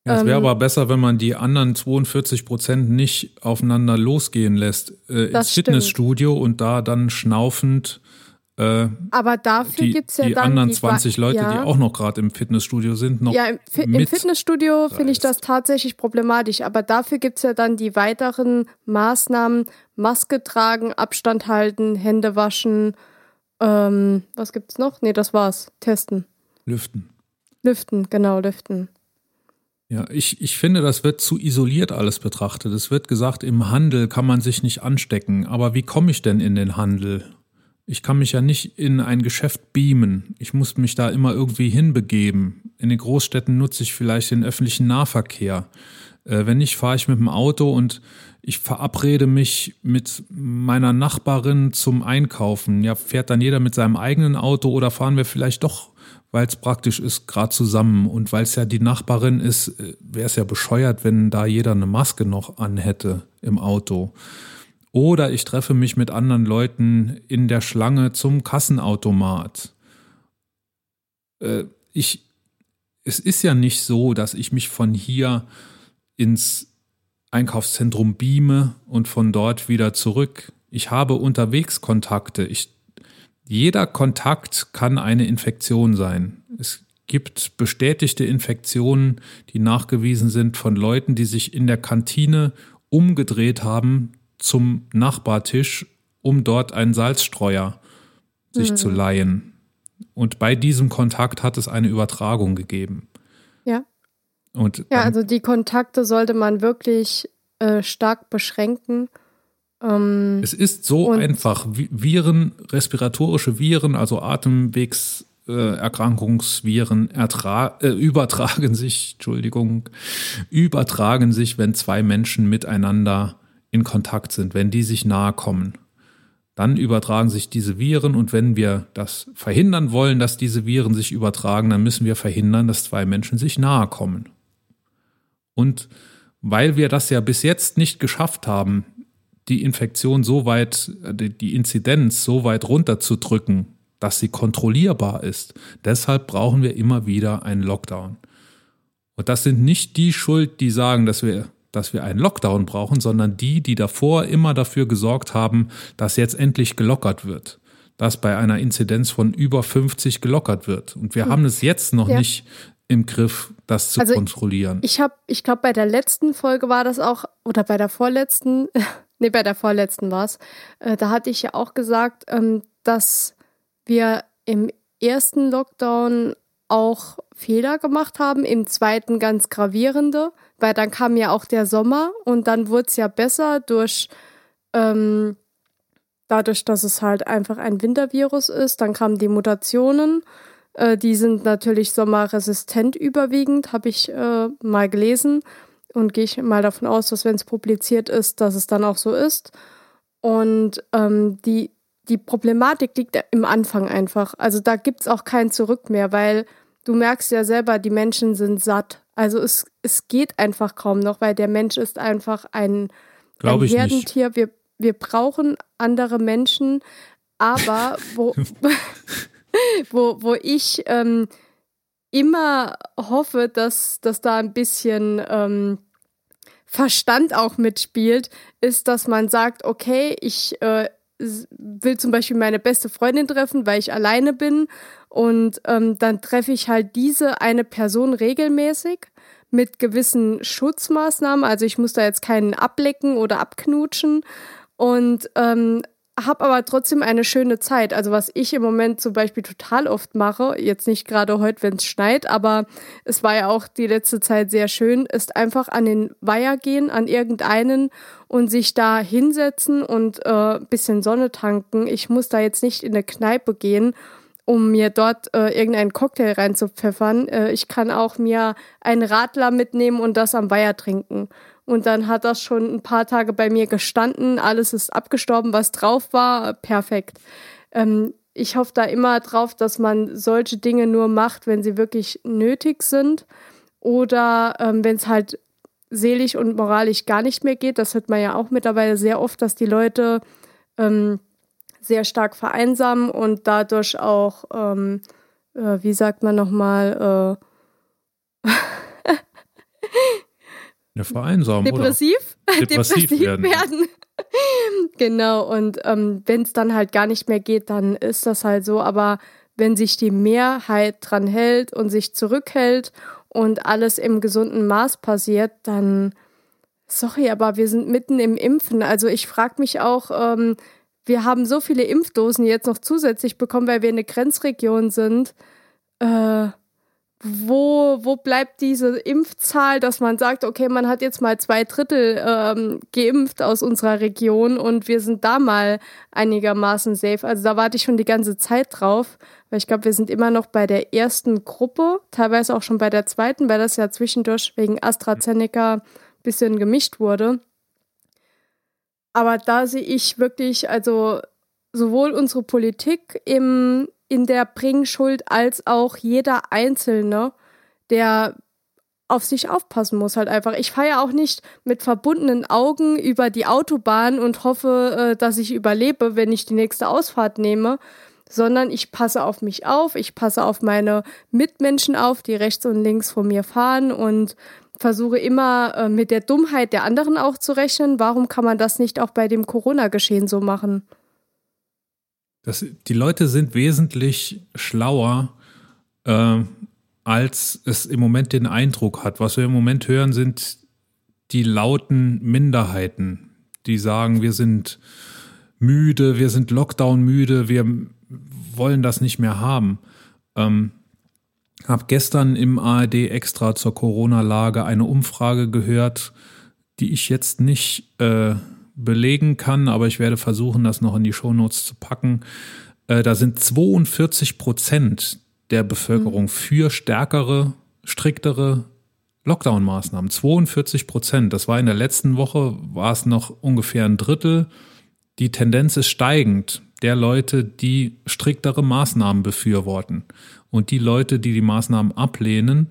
Ja, es wäre ähm, aber besser, wenn man die anderen 42 Prozent nicht aufeinander losgehen lässt äh, ins Fitnessstudio und da dann schnaufend äh, aber dafür gibt es ja die dann anderen 20 die, Leute, ja. die auch noch gerade im Fitnessstudio sind, noch. Ja, im, im Fitnessstudio finde ich das tatsächlich problematisch, aber dafür gibt es ja dann die weiteren Maßnahmen: Maske tragen, Abstand halten, Hände waschen. Ähm, was gibt's noch? Nee, das war's. Testen. Lüften. Lüften, genau, lüften. Ja, ich, ich finde, das wird zu isoliert alles betrachtet. Es wird gesagt, im Handel kann man sich nicht anstecken. Aber wie komme ich denn in den Handel? Ich kann mich ja nicht in ein Geschäft beamen. Ich muss mich da immer irgendwie hinbegeben. In den Großstädten nutze ich vielleicht den öffentlichen Nahverkehr. Äh, wenn nicht, fahre ich mit dem Auto und ich verabrede mich mit meiner Nachbarin zum Einkaufen. Ja, fährt dann jeder mit seinem eigenen Auto oder fahren wir vielleicht doch weil es praktisch ist, gerade zusammen. Und weil es ja die Nachbarin ist, äh, wäre es ja bescheuert, wenn da jeder eine Maske noch anhätte im Auto. Oder ich treffe mich mit anderen Leuten in der Schlange zum Kassenautomat. Äh, ich, es ist ja nicht so, dass ich mich von hier ins Einkaufszentrum beame und von dort wieder zurück. Ich habe unterwegs Kontakte. Ich jeder Kontakt kann eine Infektion sein. Es gibt bestätigte Infektionen, die nachgewiesen sind von Leuten, die sich in der Kantine umgedreht haben zum Nachbartisch, um dort einen Salzstreuer sich mhm. zu leihen. Und bei diesem Kontakt hat es eine Übertragung gegeben. Ja. Und ja, also die Kontakte sollte man wirklich äh, stark beschränken ähm, es ist so einfach. Viren, respiratorische Viren, also Atemwegserkrankungsviren ertra äh, übertragen sich, Entschuldigung, übertragen sich, wenn zwei Menschen miteinander in Kontakt sind, wenn die sich nahe kommen. Dann übertragen sich diese Viren und wenn wir das verhindern wollen, dass diese Viren sich übertragen, dann müssen wir verhindern, dass zwei Menschen sich nahe kommen. Und weil wir das ja bis jetzt nicht geschafft haben, die Infektion so weit, äh, die Inzidenz so weit runterzudrücken, dass sie kontrollierbar ist. Deshalb brauchen wir immer wieder einen Lockdown. Und das sind nicht die Schuld, die sagen, dass wir, dass wir einen Lockdown brauchen, sondern die, die davor immer dafür gesorgt haben, dass jetzt endlich gelockert wird. Dass bei einer Inzidenz von über 50 gelockert wird. Und wir hm. haben es jetzt noch ja. nicht im Griff, das zu also kontrollieren. Ich habe, ich glaube, bei der letzten Folge war das auch, oder bei der vorletzten, nee, bei der vorletzten war es, äh, da hatte ich ja auch gesagt, ähm, dass wir im ersten Lockdown auch Fehler gemacht haben, im zweiten ganz gravierende, weil dann kam ja auch der Sommer und dann wurde es ja besser durch ähm, dadurch, dass es halt einfach ein Wintervirus ist. Dann kamen die Mutationen, äh, die sind natürlich sommerresistent überwiegend, habe ich äh, mal gelesen und gehe ich mal davon aus, dass wenn es publiziert ist, dass es dann auch so ist. Und ähm, die die Problematik liegt im Anfang einfach. Also da gibt es auch kein Zurück mehr, weil du merkst ja selber, die Menschen sind satt. Also es, es geht einfach kaum noch, weil der Mensch ist einfach ein, ein Herdentier. Wir, wir brauchen andere Menschen, aber wo, wo, wo ich ähm, immer hoffe, dass, dass da ein bisschen ähm, Verstand auch mitspielt, ist, dass man sagt, okay, ich äh, will zum Beispiel meine beste Freundin treffen, weil ich alleine bin. Und ähm, dann treffe ich halt diese eine Person regelmäßig mit gewissen Schutzmaßnahmen. Also ich muss da jetzt keinen ablecken oder abknutschen. Und ähm, habe aber trotzdem eine schöne Zeit. Also was ich im Moment zum Beispiel total oft mache, jetzt nicht gerade heute, wenn es schneit, aber es war ja auch die letzte Zeit sehr schön, ist einfach an den Weiher gehen, an irgendeinen und sich da hinsetzen und äh, bisschen Sonne tanken. Ich muss da jetzt nicht in eine Kneipe gehen um mir dort äh, irgendeinen Cocktail reinzupfeffern. Äh, ich kann auch mir einen Radler mitnehmen und das am Weiher trinken. Und dann hat das schon ein paar Tage bei mir gestanden. Alles ist abgestorben, was drauf war. Perfekt. Ähm, ich hoffe da immer drauf, dass man solche Dinge nur macht, wenn sie wirklich nötig sind. Oder ähm, wenn es halt seelisch und moralisch gar nicht mehr geht. Das hört man ja auch mittlerweile sehr oft, dass die Leute ähm, sehr stark vereinsamen und dadurch auch, ähm, äh, wie sagt man nochmal, äh, Ja, vereinsamen. Depressiv? Depressiv, Depressiv werden. werden. genau, und ähm, wenn es dann halt gar nicht mehr geht, dann ist das halt so. Aber wenn sich die Mehrheit dran hält und sich zurückhält und alles im gesunden Maß passiert, dann, sorry, aber wir sind mitten im Impfen. Also ich frage mich auch, ähm, wir haben so viele Impfdosen jetzt noch zusätzlich bekommen, weil wir eine Grenzregion sind. Äh, wo, wo bleibt diese Impfzahl, dass man sagt, okay, man hat jetzt mal zwei Drittel ähm, geimpft aus unserer Region und wir sind da mal einigermaßen safe. Also da warte ich schon die ganze Zeit drauf, weil ich glaube, wir sind immer noch bei der ersten Gruppe, teilweise auch schon bei der zweiten, weil das ja zwischendurch wegen AstraZeneca ein bisschen gemischt wurde. Aber da sehe ich wirklich, also sowohl unsere Politik im in der Bringschuld als auch jeder Einzelne, der auf sich aufpassen muss halt einfach. Ich fahre ja auch nicht mit verbundenen Augen über die Autobahn und hoffe, äh, dass ich überlebe, wenn ich die nächste Ausfahrt nehme, sondern ich passe auf mich auf, ich passe auf meine Mitmenschen auf, die rechts und links von mir fahren und versuche immer äh, mit der Dummheit der anderen auch zu rechnen. Warum kann man das nicht auch bei dem Corona-Geschehen so machen? Das, die Leute sind wesentlich schlauer, äh, als es im Moment den Eindruck hat. Was wir im Moment hören, sind die lauten Minderheiten, die sagen, wir sind müde, wir sind Lockdown müde, wir wollen das nicht mehr haben. Ähm, habe gestern im ARD extra zur Corona-Lage eine Umfrage gehört, die ich jetzt nicht äh, belegen kann, aber ich werde versuchen, das noch in die Shownotes zu packen. Äh, da sind 42 Prozent der Bevölkerung mhm. für stärkere, striktere Lockdown-Maßnahmen. 42 Prozent. Das war in der letzten Woche, war es noch ungefähr ein Drittel. Die Tendenz ist steigend der Leute, die striktere Maßnahmen befürworten. Und die Leute, die die Maßnahmen ablehnen,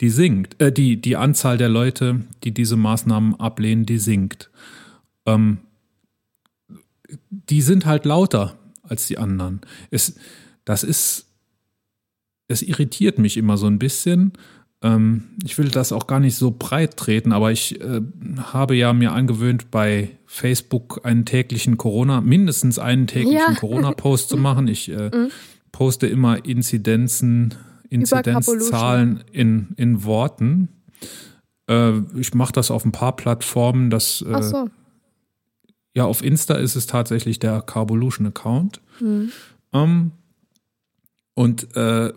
die sinkt. Äh, die, die Anzahl der Leute, die diese Maßnahmen ablehnen, die sinkt ähm, die sind halt lauter als die anderen. Es, das ist, es irritiert mich immer so ein bisschen. Ähm, ich will das auch gar nicht so breit treten, aber ich äh, habe ja mir angewöhnt, bei Facebook einen täglichen Corona, mindestens einen täglichen ja. Corona-Post zu machen. Ich äh, mhm. Poste immer Inzidenzen, Inzidenzzahlen in, in Worten. Äh, ich mache das auf ein paar Plattformen. Das, äh, so ja, auf Insta ist es tatsächlich der Carbolution Account. Mhm. Ähm, und äh,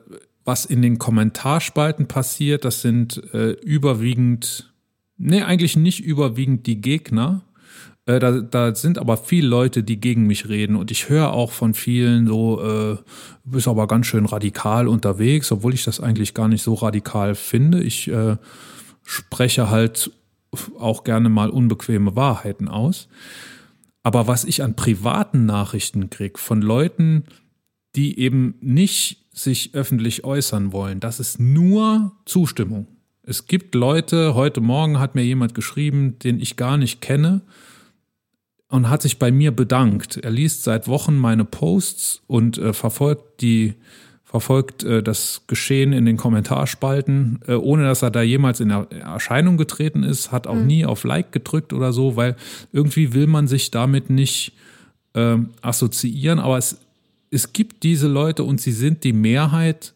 was in den Kommentarspalten passiert, das sind äh, überwiegend, nee, eigentlich nicht überwiegend die Gegner. Äh, da, da sind aber viele Leute, die gegen mich reden. Und ich höre auch von vielen so, äh, du bist aber ganz schön radikal unterwegs, obwohl ich das eigentlich gar nicht so radikal finde. Ich äh, spreche halt auch gerne mal unbequeme Wahrheiten aus. Aber was ich an privaten Nachrichten kriege von Leuten, die eben nicht sich öffentlich äußern wollen, das ist nur Zustimmung. Es gibt Leute, heute Morgen hat mir jemand geschrieben, den ich gar nicht kenne und hat sich bei mir bedankt. Er liest seit Wochen meine Posts und äh, verfolgt die verfolgt äh, das Geschehen in den Kommentarspalten, äh, ohne dass er da jemals in Erscheinung getreten ist, hat auch mhm. nie auf Like gedrückt oder so, weil irgendwie will man sich damit nicht äh, assoziieren. Aber es, es gibt diese Leute und sie sind die Mehrheit,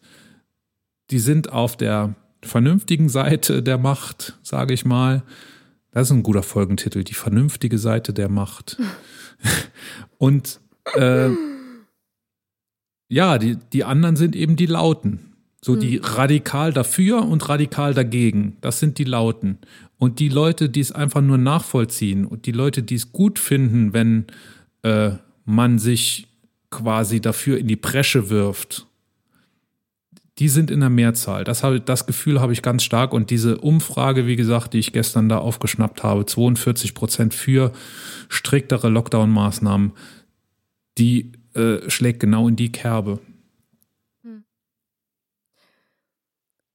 die sind auf der vernünftigen Seite der Macht, sage ich mal. Das ist ein guter Folgentitel, die vernünftige Seite der Macht. und äh, ja, die, die anderen sind eben die Lauten. So die hm. radikal dafür und radikal dagegen. Das sind die Lauten. Und die Leute, die es einfach nur nachvollziehen und die Leute, die es gut finden, wenn äh, man sich quasi dafür in die Bresche wirft, die sind in der Mehrzahl. Das, habe, das Gefühl habe ich ganz stark. Und diese Umfrage, wie gesagt, die ich gestern da aufgeschnappt habe, 42 Prozent für striktere Lockdown-Maßnahmen, die äh, schlägt genau in die Kerbe. Hm.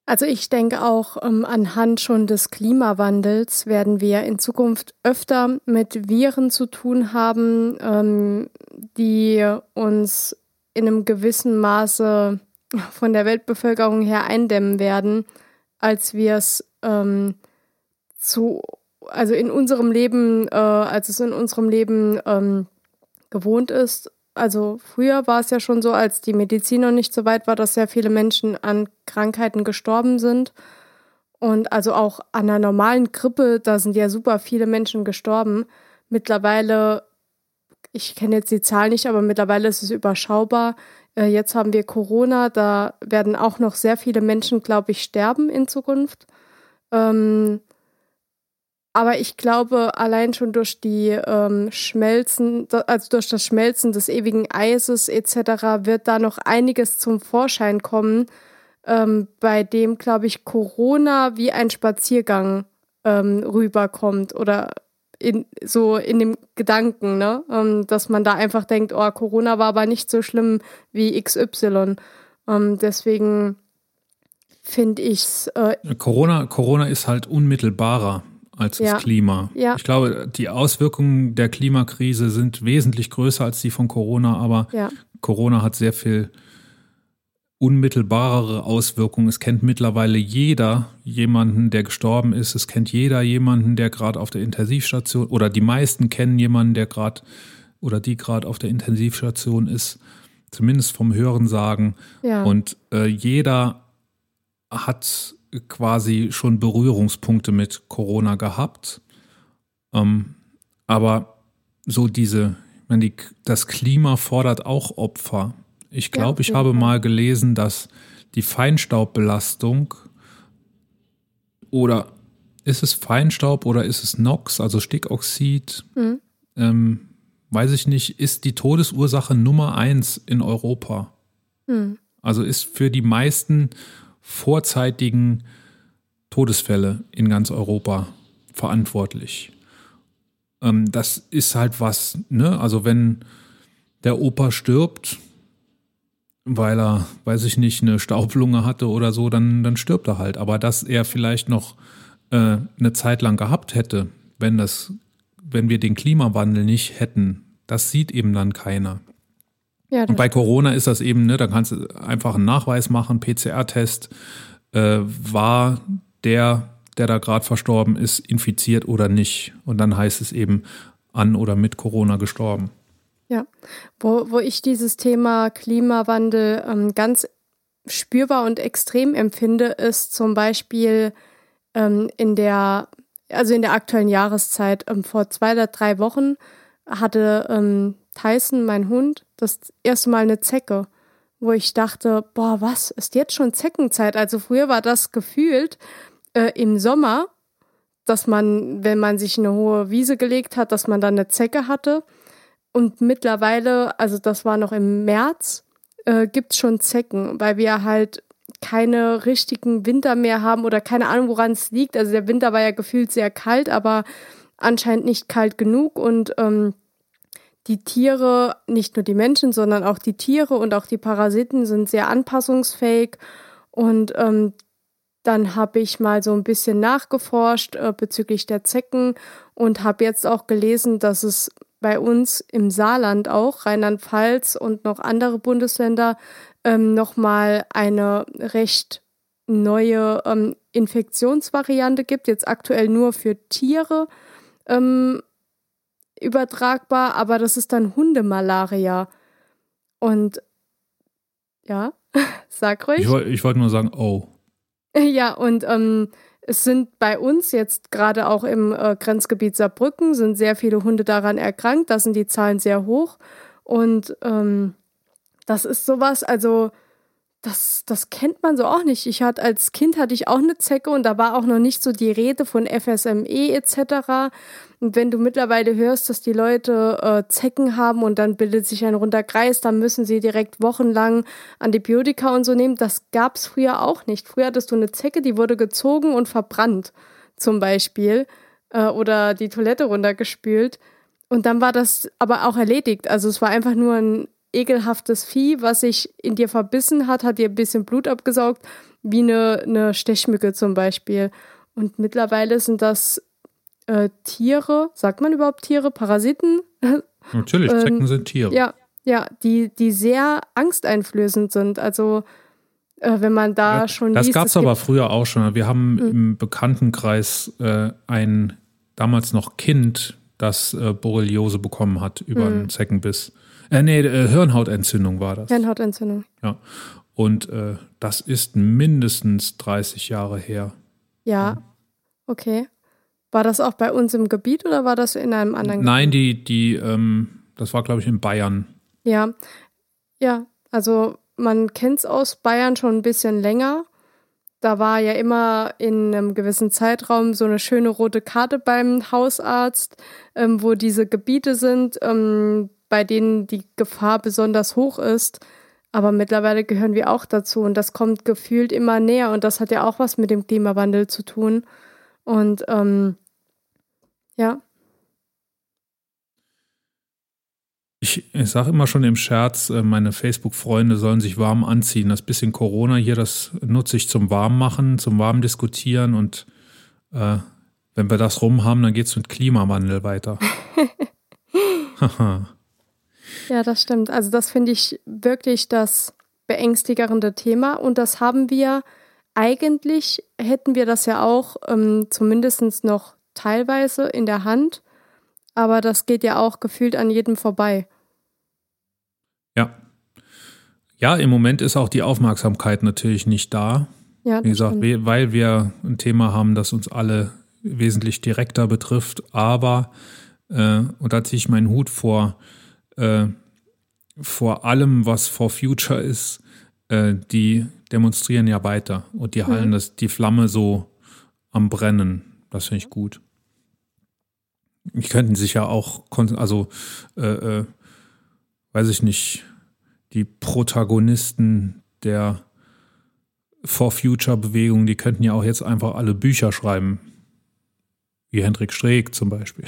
Also ich denke auch ähm, anhand schon des Klimawandels werden wir in Zukunft öfter mit Viren zu tun haben, ähm, die uns in einem gewissen Maße von der Weltbevölkerung her eindämmen werden, als wir es ähm, zu, also in unserem Leben, äh, als es in unserem Leben ähm, gewohnt ist also früher war es ja schon so, als die Medizin noch nicht so weit war, dass sehr viele Menschen an Krankheiten gestorben sind. Und also auch an einer normalen Grippe, da sind ja super viele Menschen gestorben. Mittlerweile, ich kenne jetzt die Zahl nicht, aber mittlerweile ist es überschaubar. Äh, jetzt haben wir Corona, da werden auch noch sehr viele Menschen, glaube ich, sterben in Zukunft. Ähm, aber ich glaube, allein schon durch die ähm, Schmelzen, also durch das Schmelzen des ewigen Eises etc., wird da noch einiges zum Vorschein kommen, ähm, bei dem, glaube ich, Corona wie ein Spaziergang ähm, rüberkommt oder in, so in dem Gedanken, ne? Ähm, dass man da einfach denkt, oh, Corona war aber nicht so schlimm wie XY. Ähm, deswegen finde ich es. Äh Corona, Corona ist halt unmittelbarer als ja. das Klima. Ja. Ich glaube, die Auswirkungen der Klimakrise sind wesentlich größer als die von Corona, aber ja. Corona hat sehr viel unmittelbarere Auswirkungen. Es kennt mittlerweile jeder jemanden, der gestorben ist. Es kennt jeder jemanden, der gerade auf der Intensivstation oder die meisten kennen jemanden, der gerade oder die gerade auf der Intensivstation ist. Zumindest vom Hören sagen. Ja. Und äh, jeder hat quasi schon Berührungspunkte mit Corona gehabt. Ähm, aber so diese, ich meine, die, das Klima fordert auch Opfer. Ich glaube, ich habe mal gelesen, dass die Feinstaubbelastung oder ist es Feinstaub oder ist es NOx, also Stickoxid? Mhm. Ähm, weiß ich nicht, ist die Todesursache Nummer eins in Europa. Mhm. Also ist für die meisten vorzeitigen Todesfälle in ganz Europa verantwortlich. Ähm, das ist halt was, ne? Also wenn der Opa stirbt, weil er, weiß ich nicht, eine Staublunge hatte oder so, dann, dann stirbt er halt. Aber dass er vielleicht noch äh, eine Zeit lang gehabt hätte, wenn das, wenn wir den Klimawandel nicht hätten, das sieht eben dann keiner. Ja, und bei Corona ist das eben, ne, da kannst du einfach einen Nachweis machen, PCR-Test, äh, war der, der da gerade verstorben ist, infiziert oder nicht. Und dann heißt es eben an oder mit Corona gestorben. Ja, wo, wo ich dieses Thema Klimawandel ähm, ganz spürbar und extrem empfinde, ist zum Beispiel ähm, in der, also in der aktuellen Jahreszeit. Ähm, vor zwei oder drei Wochen hatte ähm, Tyson, mein Hund, das erste Mal eine Zecke, wo ich dachte, boah, was, ist jetzt schon Zeckenzeit? Also früher war das gefühlt äh, im Sommer, dass man, wenn man sich eine hohe Wiese gelegt hat, dass man dann eine Zecke hatte. Und mittlerweile, also das war noch im März, äh, gibt es schon Zecken, weil wir halt keine richtigen Winter mehr haben oder keine Ahnung, woran es liegt. Also der Winter war ja gefühlt sehr kalt, aber anscheinend nicht kalt genug und ähm, die Tiere, nicht nur die Menschen, sondern auch die Tiere und auch die Parasiten sind sehr anpassungsfähig und ähm, dann habe ich mal so ein bisschen nachgeforscht äh, bezüglich der Zecken und habe jetzt auch gelesen, dass es bei uns im Saarland auch, Rheinland-Pfalz und noch andere Bundesländer ähm, nochmal eine recht neue ähm, Infektionsvariante gibt, jetzt aktuell nur für Tiere ähm, übertragbar, aber das ist dann Hundemalaria. Und ja, sag ruhig. Ich, ich wollte nur sagen, oh. Ja, und ähm, es sind bei uns jetzt gerade auch im äh, Grenzgebiet Saarbrücken sind sehr viele Hunde daran erkrankt. Da sind die Zahlen sehr hoch. Und ähm, das ist sowas, also das, das kennt man so auch nicht. Ich hatte als Kind hatte ich auch eine Zecke und da war auch noch nicht so die Rede von FSME etc. Und wenn du mittlerweile hörst, dass die Leute äh, Zecken haben und dann bildet sich ein runder Kreis, dann müssen sie direkt wochenlang Antibiotika und so nehmen. Das gab es früher auch nicht. Früher hattest du eine Zecke, die wurde gezogen und verbrannt, zum Beispiel, äh, oder die Toilette runtergespült. Und dann war das aber auch erledigt. Also es war einfach nur ein ekelhaftes Vieh, was sich in dir verbissen hat, hat dir ein bisschen Blut abgesaugt, wie eine, eine Stechmücke zum Beispiel. Und mittlerweile sind das äh, Tiere, sagt man überhaupt Tiere, Parasiten? Natürlich, ähm, Zecken ähm, sind Tiere. Ja, ja, die, die sehr angsteinflößend sind. Also äh, wenn man da ja, schon. Das gab es aber früher auch schon. Wir haben mhm. im Bekanntenkreis äh, ein damals noch Kind, das äh, Borreliose bekommen hat über mhm. einen Zeckenbiss. Äh, nee, äh, Hirnhautentzündung war das. Hirnhautentzündung. Ja. Und äh, das ist mindestens 30 Jahre her. Ja. Okay. War das auch bei uns im Gebiet oder war das in einem anderen Nein, Gebiet? die, die, ähm, das war, glaube ich, in Bayern. Ja. Ja, also man kennt es aus Bayern schon ein bisschen länger. Da war ja immer in einem gewissen Zeitraum so eine schöne rote Karte beim Hausarzt, ähm, wo diese Gebiete sind, ähm, bei denen die Gefahr besonders hoch ist. Aber mittlerweile gehören wir auch dazu und das kommt gefühlt immer näher und das hat ja auch was mit dem Klimawandel zu tun. Und ähm, ja. Ich, ich sage immer schon im Scherz, äh, meine Facebook-Freunde sollen sich warm anziehen. Das bisschen Corona hier, das nutze ich zum Warmmachen, zum warm diskutieren und äh, wenn wir das rum haben, dann geht es mit Klimawandel weiter. Haha. Ja, das stimmt. Also das finde ich wirklich das beängstigende Thema und das haben wir eigentlich, hätten wir das ja auch ähm, zumindest noch teilweise in der Hand, aber das geht ja auch gefühlt an jedem vorbei. Ja. Ja, im Moment ist auch die Aufmerksamkeit natürlich nicht da. Ja, Wie gesagt, stimmt. weil wir ein Thema haben, das uns alle wesentlich direkter betrifft, aber, äh, und da ziehe ich meinen Hut vor, äh, vor allem, was for Future ist, äh, die demonstrieren ja weiter und die halten mhm. das, die Flamme so am Brennen. Das finde ich gut. Ich könnten sich ja auch, also, äh, äh, weiß ich nicht, die Protagonisten der For Future Bewegung, die könnten ja auch jetzt einfach alle Bücher schreiben. Wie Hendrik Streeck zum Beispiel.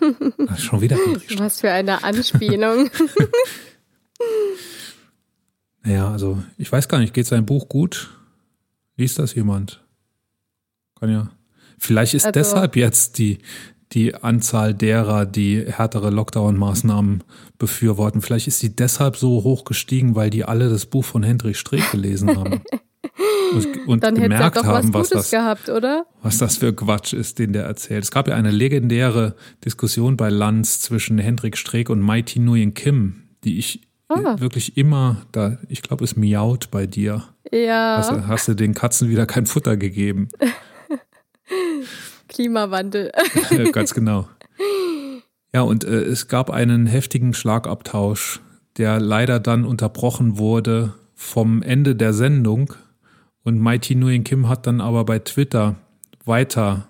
schon wieder Hendrik Streeck. Was für eine Anspielung. naja, also ich weiß gar nicht, geht sein Buch gut? Liest das jemand? Kann ja. Vielleicht ist also, deshalb jetzt die, die Anzahl derer, die härtere Lockdown-Maßnahmen befürworten. Vielleicht ist sie deshalb so hoch gestiegen, weil die alle das Buch von Hendrik Streeck gelesen haben. und, und Dann gemerkt doch haben, was, was das, gehabt, was das für Quatsch ist, den der erzählt. Es gab ja eine legendäre Diskussion bei Lanz zwischen Hendrik Streeck und Mighty Nguyen Kim, die ich ah. wirklich immer da, ich glaube, es miaut bei dir. Ja. Hast, hast du den Katzen wieder kein Futter gegeben? Klimawandel. Ganz genau. Ja, und äh, es gab einen heftigen Schlagabtausch, der leider dann unterbrochen wurde vom Ende der Sendung. Und Mighty Nguyen Kim hat dann aber bei Twitter weiter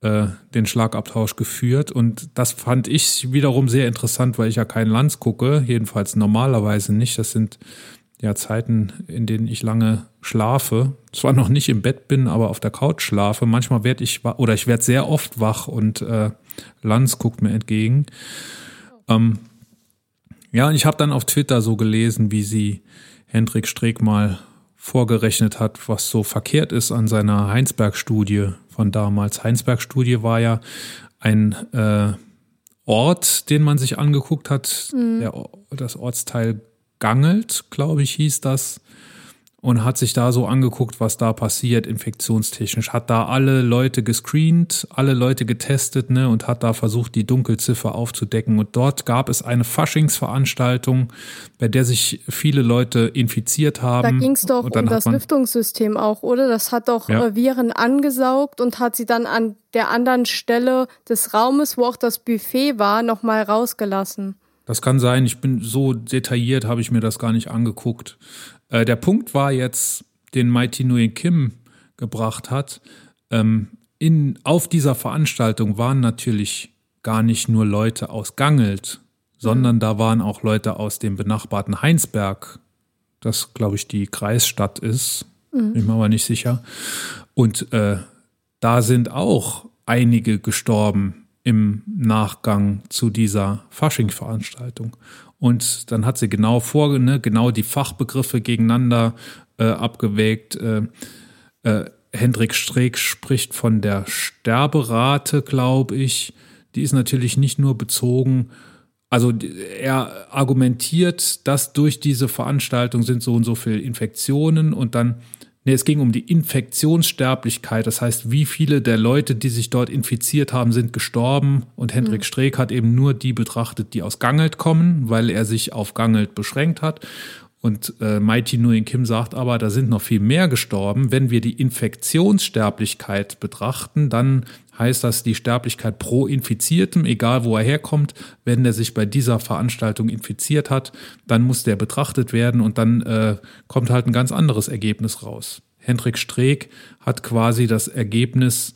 äh, den Schlagabtausch geführt. Und das fand ich wiederum sehr interessant, weil ich ja kein Lanz gucke, jedenfalls normalerweise nicht. Das sind ja Zeiten, in denen ich lange schlafe. Zwar noch nicht im Bett bin, aber auf der Couch schlafe. Manchmal werde ich oder ich werde sehr oft wach und äh, Lanz guckt mir entgegen. Ähm, ja, und ich habe dann auf Twitter so gelesen, wie sie Hendrik Streeck mal vorgerechnet hat, was so verkehrt ist an seiner Heinsberg-Studie von damals. Heinsberg-Studie war ja ein äh, Ort, den man sich angeguckt hat, mhm. der, das Ortsteil Gangelt, glaube ich, hieß das und hat sich da so angeguckt, was da passiert, infektionstechnisch. Hat da alle Leute gescreent, alle Leute getestet, ne, und hat da versucht, die Dunkelziffer aufzudecken. Und dort gab es eine Faschingsveranstaltung, bei der sich viele Leute infiziert haben. Da ging es doch um das Lüftungssystem auch, oder? Das hat doch ja. Äh, Viren angesaugt und hat sie dann an der anderen Stelle des Raumes, wo auch das Buffet war, nochmal rausgelassen. Das kann sein. Ich bin so detailliert, habe ich mir das gar nicht angeguckt. Äh, der Punkt war jetzt, den Mighty Nguyen Kim gebracht hat. Ähm, in, auf dieser Veranstaltung waren natürlich gar nicht nur Leute aus Gangelt, sondern da waren auch Leute aus dem benachbarten Heinsberg, das glaube ich die Kreisstadt ist, mhm. bin mir aber nicht sicher. Und äh, da sind auch einige gestorben im Nachgang zu dieser Fasching-Veranstaltung. Und dann hat sie genau vor, ne, genau die Fachbegriffe gegeneinander äh, abgewägt. Äh, äh, Hendrik Streeck spricht von der Sterberate, glaube ich. Die ist natürlich nicht nur bezogen, also er argumentiert, dass durch diese Veranstaltung sind so und so viele Infektionen und dann Nee, es ging um die Infektionssterblichkeit. Das heißt, wie viele der Leute, die sich dort infiziert haben, sind gestorben. Und Hendrik mhm. Streeck hat eben nur die betrachtet, die aus Gangelt kommen, weil er sich auf Gangelt beschränkt hat. Und äh, Mighty Nguyen Kim sagt aber, da sind noch viel mehr gestorben. Wenn wir die Infektionssterblichkeit betrachten, dann heißt das die Sterblichkeit pro Infiziertem, egal wo er herkommt. Wenn der sich bei dieser Veranstaltung infiziert hat, dann muss der betrachtet werden und dann äh, kommt halt ein ganz anderes Ergebnis raus. Hendrik Streeck hat quasi das Ergebnis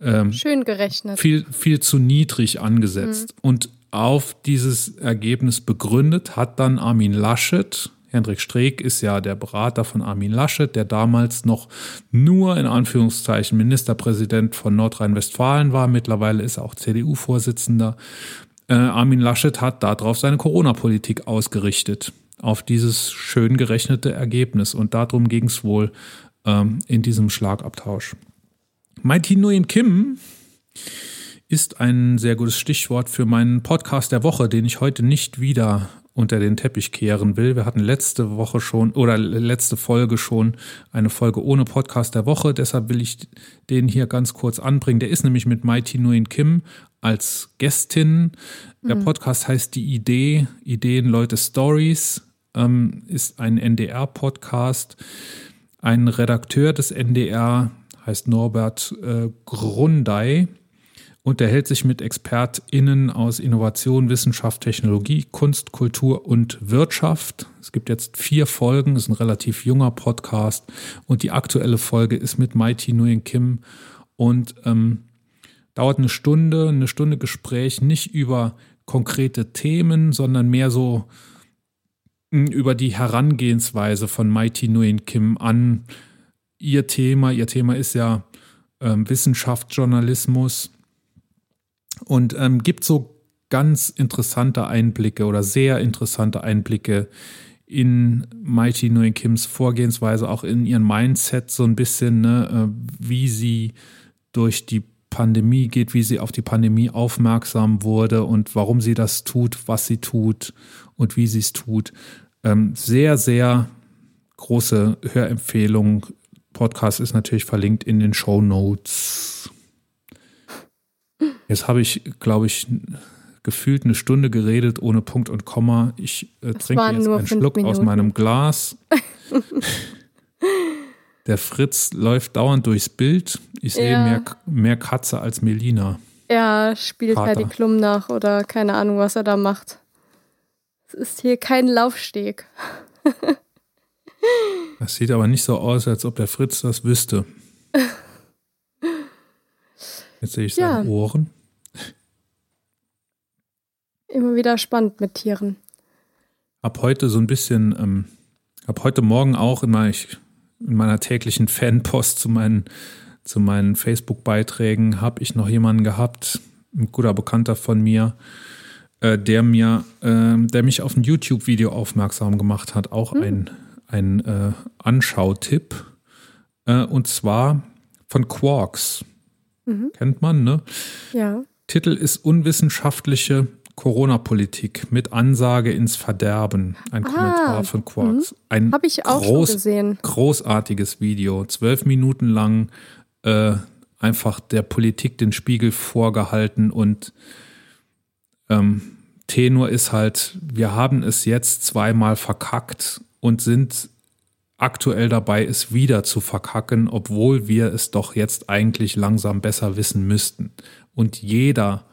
ähm, schön gerechnet, viel viel zu niedrig angesetzt mhm. und auf dieses Ergebnis begründet hat dann Armin Laschet Hendrik Streeck ist ja der Berater von Armin Laschet, der damals noch nur in Anführungszeichen Ministerpräsident von Nordrhein-Westfalen war. Mittlerweile ist er auch CDU-Vorsitzender. Äh, Armin Laschet hat darauf seine Corona-Politik ausgerichtet, auf dieses schön gerechnete Ergebnis. Und darum ging es wohl ähm, in diesem Schlagabtausch. Mighty Nguyen Kim ist ein sehr gutes Stichwort für meinen Podcast der Woche, den ich heute nicht wieder unter den Teppich kehren will. Wir hatten letzte Woche schon oder letzte Folge schon eine Folge ohne Podcast der Woche. Deshalb will ich den hier ganz kurz anbringen. Der ist nämlich mit Mighty Nguyen Kim als Gästin. Der mhm. Podcast heißt Die Idee, Ideen, Leute, Stories. Ähm, ist ein NDR-Podcast. Ein Redakteur des NDR heißt Norbert äh, Grundei unterhält sich mit ExpertInnen aus Innovation, Wissenschaft, Technologie, Kunst, Kultur und Wirtschaft. Es gibt jetzt vier Folgen, ist ein relativ junger Podcast und die aktuelle Folge ist mit Mighty Nguyen Kim und ähm, dauert eine Stunde, eine Stunde Gespräch, nicht über konkrete Themen, sondern mehr so hm, über die Herangehensweise von Mighty Nguyen Kim an ihr Thema. Ihr Thema ist ja ähm, Wissenschaft, Journalismus und ähm, gibt so ganz interessante Einblicke oder sehr interessante Einblicke in Mighty Nguyen Kims Vorgehensweise, auch in ihren Mindset so ein bisschen, ne, äh, wie sie durch die Pandemie geht, wie sie auf die Pandemie aufmerksam wurde und warum sie das tut, was sie tut und wie sie es tut. Ähm, sehr, sehr große Hörempfehlung. Podcast ist natürlich verlinkt in den Show Notes. Jetzt habe ich, glaube ich, gefühlt eine Stunde geredet ohne Punkt und Komma. Ich äh, trinke jetzt einen Schluck Minuten. aus meinem Glas. Der Fritz läuft dauernd durchs Bild. Ich sehe ja. mehr, mehr Katze als Melina. Er spielt Vater. Heidi Klum nach oder keine Ahnung, was er da macht. Es ist hier kein Laufsteg. Das sieht aber nicht so aus, als ob der Fritz das wüsste. Jetzt sehe ich seine Ja. Ohren. Immer wieder spannend mit Tieren. Hab heute so ein bisschen, ähm, hab heute Morgen auch in, mein, in meiner täglichen Fanpost zu meinen, zu meinen Facebook-Beiträgen, habe ich noch jemanden gehabt, ein guter Bekannter von mir, äh, der mir, äh, der mich auf ein YouTube-Video aufmerksam gemacht hat, auch ein, ein äh, Anschautipp. Äh, und zwar von Quarks. Kennt man, ne? Ja. Titel ist Unwissenschaftliche Corona-Politik mit Ansage ins Verderben. Ein Ah, Kommentar von Quarks. Ein Habe ich auch schon gesehen. großartiges Video. Zwölf Minuten lang äh, einfach der Politik den Spiegel vorgehalten und ähm, Tenor ist halt, wir haben es jetzt zweimal verkackt und sind aktuell dabei, es wieder zu verkacken, obwohl wir es doch jetzt eigentlich langsam besser wissen müssten. Und jeder,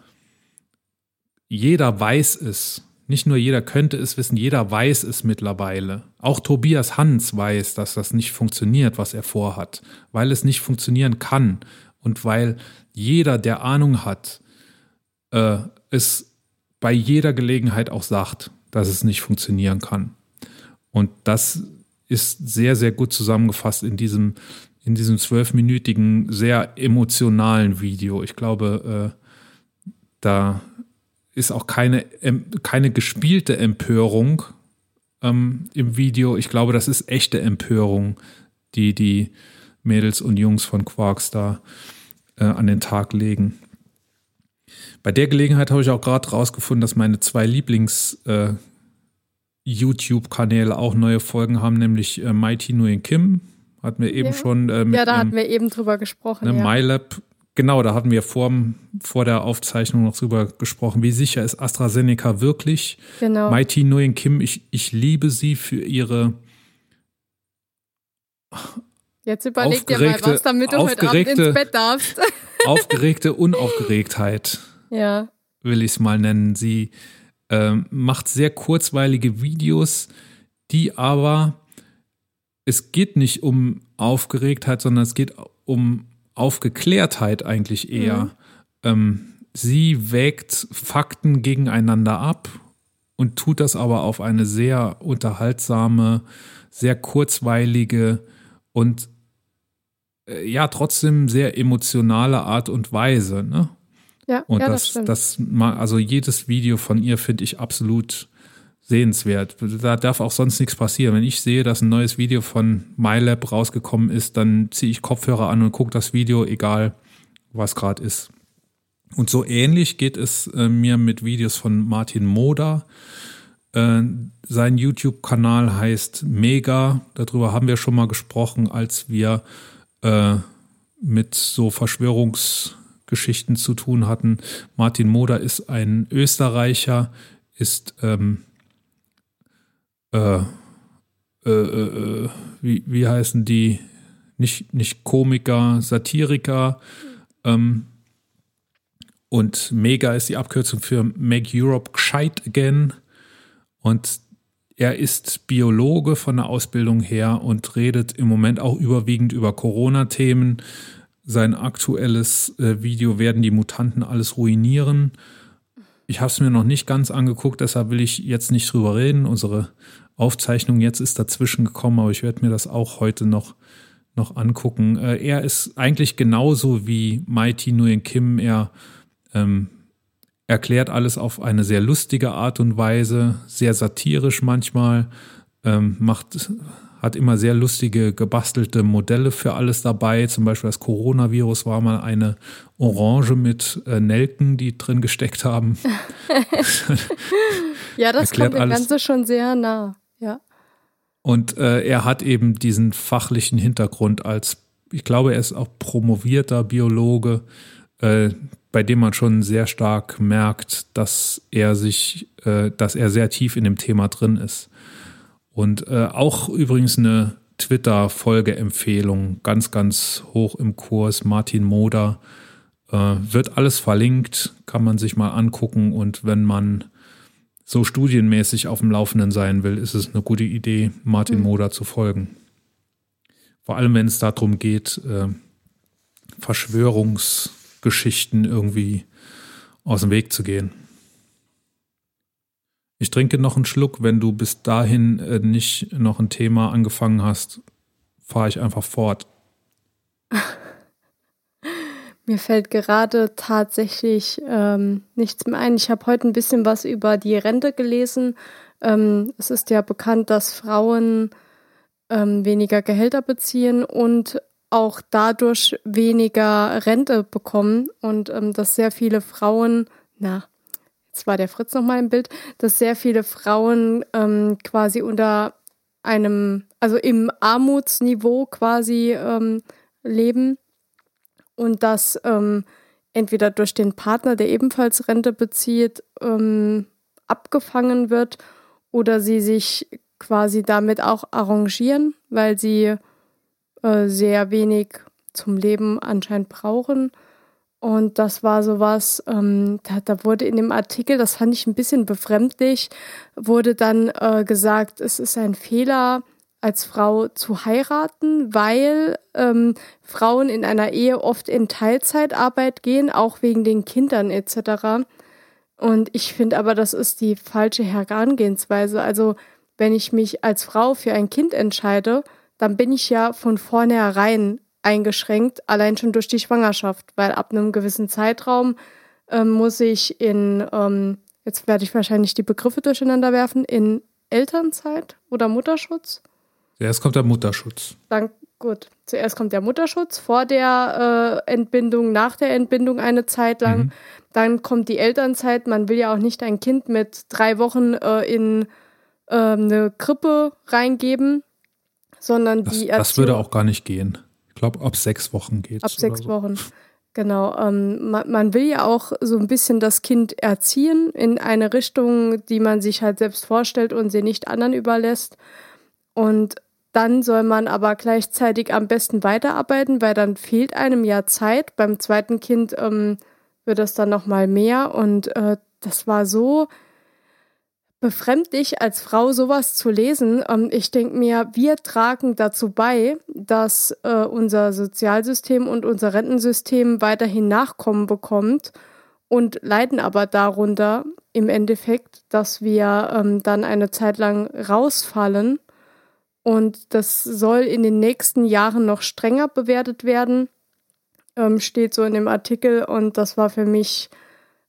jeder weiß es. Nicht nur jeder könnte es wissen, jeder weiß es mittlerweile. Auch Tobias Hans weiß, dass das nicht funktioniert, was er vorhat, weil es nicht funktionieren kann und weil jeder, der Ahnung hat, äh, es bei jeder Gelegenheit auch sagt, dass es nicht funktionieren kann. Und das ist sehr, sehr gut zusammengefasst in diesem, in diesem zwölfminütigen, sehr emotionalen Video. Ich glaube, äh, da ist auch keine, keine gespielte Empörung ähm, im Video. Ich glaube, das ist echte Empörung, die die Mädels und Jungs von Quarks da äh, an den Tag legen. Bei der Gelegenheit habe ich auch gerade rausgefunden, dass meine zwei Lieblings äh, YouTube-Kanäle auch neue Folgen haben, nämlich äh, Mighty Nguyen Kim, hatten wir eben Ja. schon äh, Ja, da ihrem- hatten wir eben drüber gesprochen. Ne, ja. MyLab, genau, da hatten wir vor, vor der Aufzeichnung noch drüber gesprochen. Wie sicher ist AstraZeneca wirklich? genau. Mighty Nguyen Kim, ich, ich liebe sie für ihre Jetzt überleg dir mal was, damit du heute Abend ins Bett darfst. aufgeregte Unaufgeregtheit, ja. will ich es mal nennen. Sie ähm, macht sehr kurzweilige Videos, die aber, es geht nicht um Aufgeregtheit, sondern es geht um Aufgeklärtheit eigentlich eher. Mhm. Ähm, sie wägt Fakten gegeneinander ab und tut das aber auf eine sehr unterhaltsame, sehr kurzweilige und äh, ja, trotzdem sehr emotionale Art und Weise. Ne? Ja, Und ja, das, das, das, ma- also jedes Video von ihr finde ich absolut sehenswert. Da darf auch sonst nichts passieren. Wenn ich sehe, dass ein neues Video von MyLab rausgekommen ist, dann ziehe ich Kopfhörer an und gucke das Video, egal was gerade ist. Und so ähnlich geht es äh, mir mit Videos von Martin Moder. Äh, sein YouTube-Kanal heißt Mega. Darüber haben wir schon mal gesprochen, als wir äh, mit so Verschwörungsgeschichten zu tun hatten. Martin Moder ist ein Österreicher, ist ähm, äh, äh, äh, wie, wie heißen die? Nicht, nicht Komiker, Satiriker. Ähm, und Mega ist die Abkürzung für Make Europe Gescheit Again. Und er ist Biologe von der Ausbildung her und redet im Moment auch überwiegend über Corona-Themen. Sein aktuelles äh, Video werden die Mutanten alles ruinieren. Ich habe es mir noch nicht ganz angeguckt, deshalb will ich jetzt nicht drüber reden. Unsere Aufzeichnung jetzt ist dazwischen gekommen, aber ich werde mir das auch heute noch, noch angucken. Äh, er ist eigentlich genauso wie Mighty Nguyen Kim. Er ähm, erklärt alles auf eine sehr lustige Art und Weise, sehr satirisch manchmal, ähm, macht, hat immer sehr lustige gebastelte Modelle für alles dabei. Zum Beispiel das Coronavirus war mal eine Orange mit äh, Nelken, die drin gesteckt haben. ja, das erklärt kommt dem alles. Ganze schon sehr nah. Ja. Und äh, er hat eben diesen fachlichen Hintergrund als, ich glaube, er ist auch promovierter Biologe, äh, bei dem man schon sehr stark merkt, dass er sich, äh, dass er sehr tief in dem Thema drin ist. Und äh, auch übrigens eine Twitter-Folge-Empfehlung, ganz, ganz hoch im Kurs, Martin Moder. Äh, wird alles verlinkt, kann man sich mal angucken und wenn man so studienmäßig auf dem Laufenden sein will, ist es eine gute Idee, Martin mhm. Moder zu folgen. Vor allem, wenn es darum geht, äh, Verschwörungsgeschichten irgendwie aus dem Weg zu gehen. Ich trinke noch einen Schluck. Wenn du bis dahin äh, nicht noch ein Thema angefangen hast, fahre ich einfach fort. Mir fällt gerade tatsächlich ähm, nichts mehr ein. Ich habe heute ein bisschen was über die Rente gelesen. Ähm, es ist ja bekannt, dass Frauen ähm, weniger Gehälter beziehen und auch dadurch weniger Rente bekommen und ähm, dass sehr viele Frauen, na, jetzt war der Fritz nochmal im Bild, dass sehr viele Frauen ähm, quasi unter einem, also im Armutsniveau quasi ähm, leben und das ähm, entweder durch den Partner, der ebenfalls Rente bezieht, ähm, abgefangen wird oder sie sich quasi damit auch arrangieren, weil sie äh, sehr wenig zum Leben anscheinend brauchen. Und das war sowas, ähm, da, da wurde in dem Artikel, das fand ich ein bisschen befremdlich, wurde dann äh, gesagt, es ist ein Fehler, als Frau zu heiraten, weil ähm, Frauen in einer Ehe oft in Teilzeitarbeit gehen, auch wegen den Kindern etc. Und ich finde aber, das ist die falsche Herangehensweise. Also wenn ich mich als Frau für ein Kind entscheide, dann bin ich ja von vornherein eingeschränkt, allein schon durch die Schwangerschaft, weil ab einem gewissen Zeitraum ähm, muss ich in, ähm, jetzt werde ich wahrscheinlich die Begriffe durcheinander werfen, in Elternzeit oder Mutterschutz Zuerst kommt der Mutterschutz. Dann, gut. Zuerst kommt der Mutterschutz, vor der äh, Entbindung, nach der Entbindung eine Zeit lang. Mhm. Dann kommt die Elternzeit. Man will ja auch nicht ein Kind mit drei Wochen äh, in äh, eine Krippe reingeben, sondern das, die Erziehung, Das würde auch gar nicht gehen. Ich glaube, ab sechs Wochen geht es. Ab sechs so. Wochen. Genau. Ähm, man, man, will ja auch so ein bisschen das Kind erziehen in eine Richtung, die man sich halt selbst vorstellt und sie nicht anderen überlässt. Und dann soll man aber gleichzeitig am besten weiterarbeiten, weil dann fehlt einem ja Zeit. Beim zweiten Kind ähm, wird das dann nochmal mehr. Und äh, das war so befremdlich, als Frau sowas zu lesen. Ähm, ich denke mir, wir tragen dazu bei, dass äh, unser Sozialsystem und unser Rentensystem weiterhin Nachkommen bekommt und leiden aber darunter im Endeffekt, dass wir ähm, dann eine Zeit lang rausfallen und das soll in den nächsten Jahren noch strenger bewertet werden, ähm, steht so in dem Artikel. Und das war für mich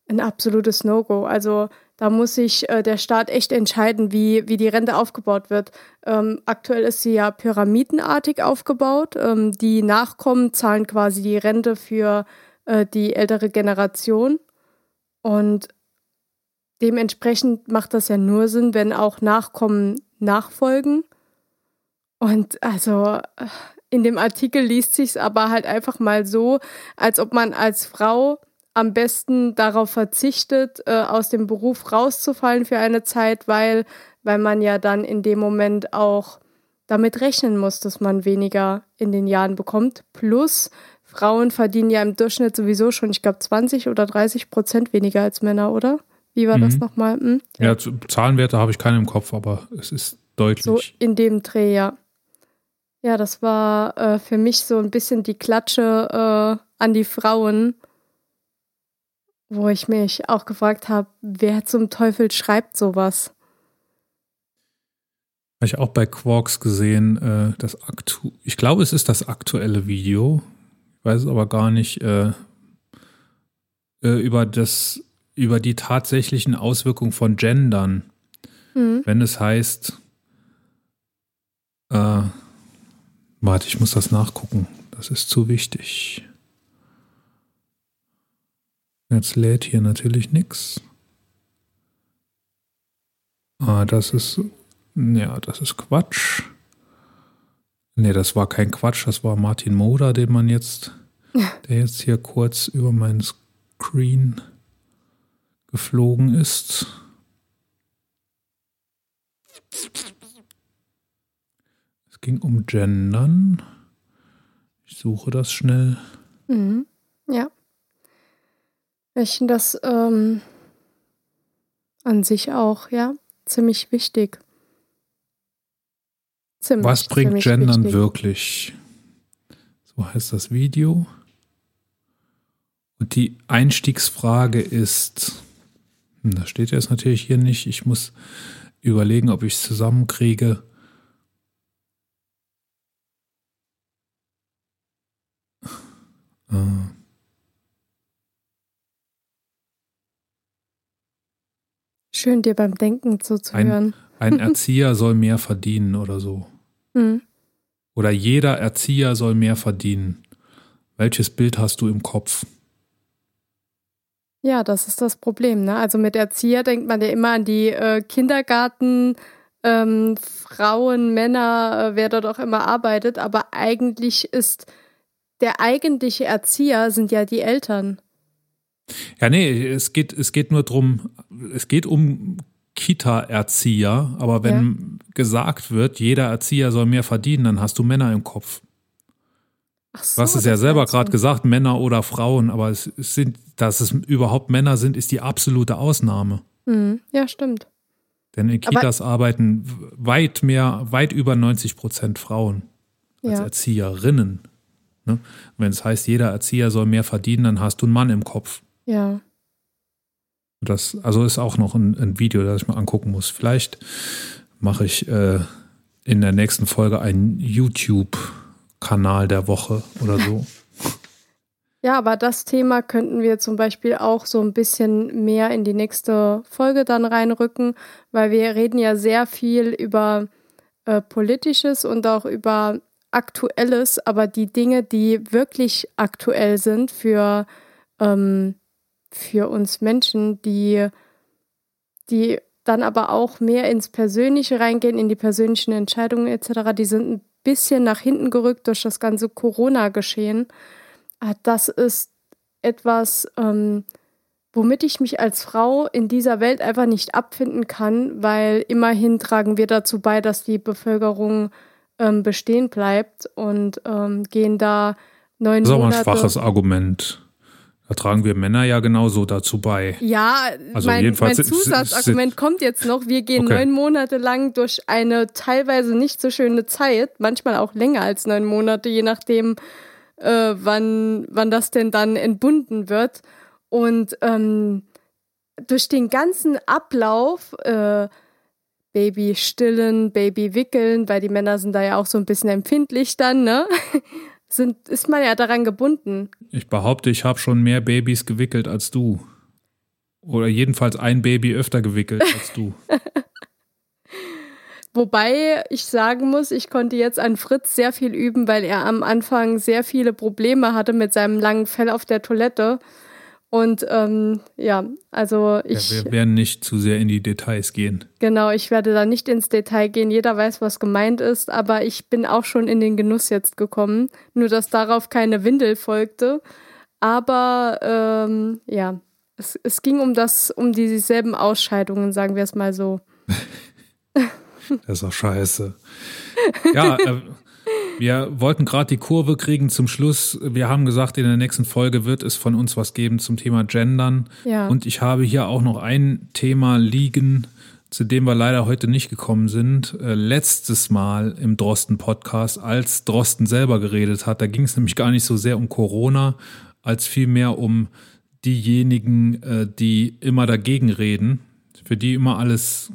ein absolutes No-Go. Also da muss sich äh, der Staat echt entscheiden, wie, wie die Rente aufgebaut wird. Ähm, aktuell ist sie ja pyramidenartig aufgebaut. Ähm, die Nachkommen zahlen quasi die Rente für äh, die ältere Generation. Und dementsprechend macht das ja nur Sinn, wenn auch Nachkommen nachfolgen. Und also in dem Artikel liest sich es aber halt einfach mal so, als ob man als Frau am besten darauf verzichtet, äh, aus dem Beruf rauszufallen für eine Zeit, weil, weil man ja dann in dem Moment auch damit rechnen muss, dass man weniger in den Jahren bekommt. Plus, Frauen verdienen ja im Durchschnitt sowieso schon, ich glaube, 20 oder 30 Prozent weniger als Männer, oder? Wie war mhm. das nochmal? Hm? Ja, Zahlenwerte habe ich keine im Kopf, aber es ist deutlich. So in dem Dreh, ja. Ja, das war äh, für mich so ein bisschen die Klatsche äh, an die Frauen, wo ich mich auch gefragt habe, wer zum Teufel schreibt sowas? Habe ich auch bei Quarks gesehen, äh, das aktu ich glaube, es ist das aktuelle Video, ich weiß es aber gar nicht, äh, äh, über das, über die tatsächlichen Auswirkungen von Gendern. Mhm. Wenn es heißt, äh, Warte, ich muss das nachgucken. Das ist zu wichtig. Jetzt lädt hier natürlich nichts. Ah, das ist. Ja, das ist Quatsch. Nee, das war kein Quatsch, das war Martin Moder, den man jetzt, der jetzt hier kurz über meinen Screen geflogen ist. ging um Gendern. Ich suche das schnell. Mhm. Ja. Ich finde das ähm, an sich auch, ja, ziemlich wichtig. Ziemlich, Was bringt Gendern wichtig. wirklich? So heißt das Video. Und die Einstiegsfrage ist, hm, das steht jetzt natürlich hier nicht, ich muss überlegen, ob ich es zusammenkriege. Äh. Schön, dir beim Denken zuzuhören. Ein, ein Erzieher soll mehr verdienen oder so. Mhm. Oder jeder Erzieher soll mehr verdienen. Welches Bild hast du im Kopf? Ja, das ist das Problem. Ne? Also mit Erzieher denkt man ja immer an die äh, Kindergarten, ähm, Frauen, Männer, äh, wer dort auch immer arbeitet. Aber eigentlich ist der eigentliche Erzieher sind ja die Eltern. Ja, nee, es geht, es geht nur drum, es geht um Kita-Erzieher, aber wenn ja. gesagt wird, jeder Erzieher soll mehr verdienen, dann hast du Männer im Kopf. Ach so, du hast es ja selber gerade gesagt, Männer oder Frauen, aber es, es, sind, dass es überhaupt Männer sind, ist die absolute Ausnahme. Mhm. Ja, stimmt. Denn in Kitas aber, arbeiten weit mehr, weit über 90 Prozent Frauen als ja. Erzieherinnen. Ne? Wenn es heißt, jeder Erzieher soll mehr verdienen, dann hast du einen Mann im Kopf. Ja. Das also ist auch noch ein, ein Video, das ich mal angucken muss. Vielleicht mache ich äh, in der nächsten Folge einen YouTube-Kanal der Woche oder so. Ja, aber das Thema könnten wir zum Beispiel auch so ein bisschen mehr in die nächste Folge dann reinrücken, weil wir reden ja sehr viel über äh, Politisches und auch über Aktuelles, aber die Dinge, die wirklich aktuell sind für ähm, für uns Menschen, die, die dann aber auch mehr ins Persönliche reingehen, in die persönlichen Entscheidungen etc., die sind ein bisschen nach hinten gerückt durch das ganze Corona-Geschehen. Ah, das ist etwas, ähm, womit ich mich als Frau in dieser Welt einfach nicht abfinden kann, weil immerhin tragen wir dazu bei, dass die Bevölkerung ähm, bestehen bleibt und ähm, gehen da neun Monate. Das ist aber ein schwaches Argument. Da tragen wir Männer ja genauso dazu bei. Ja, also mein, jedenfalls mein Zusatzargument kommt jetzt noch. Wir gehen okay. neun Monate lang durch eine teilweise nicht so schöne Zeit, manchmal auch länger als neun Monate, je nachdem, äh, wann, wann das denn dann entbunden wird. Und ähm, durch den ganzen Ablauf, äh, Baby stillen, Baby wickeln, weil die Männer sind da ja auch so ein bisschen empfindlich dann, ne? Sind, ist man ja daran gebunden. Ich behaupte, ich habe schon mehr Babys gewickelt als du. Oder jedenfalls ein Baby öfter gewickelt als du. Wobei ich sagen muss, ich konnte jetzt an Fritz sehr viel üben, weil er am Anfang sehr viele Probleme hatte mit seinem langen Fell auf der Toilette. Und ähm, ja, also ich. Ja, wir werden nicht zu sehr in die Details gehen. Genau, ich werde da nicht ins Detail gehen. Jeder weiß, was gemeint ist, aber ich bin auch schon in den Genuss jetzt gekommen. Nur, dass darauf keine Windel folgte. Aber ähm, ja, es, es ging um das, um dieselben Ausscheidungen, sagen wir es mal so. das ist auch scheiße. Ja, äh, wir wollten gerade die Kurve kriegen zum Schluss. Wir haben gesagt, in der nächsten Folge wird es von uns was geben zum Thema Gendern. Ja. Und ich habe hier auch noch ein Thema liegen, zu dem wir leider heute nicht gekommen sind. Äh, letztes Mal im Drosten-Podcast, als Drosten selber geredet hat, da ging es nämlich gar nicht so sehr um Corona, als vielmehr um diejenigen, äh, die immer dagegen reden, für die immer alles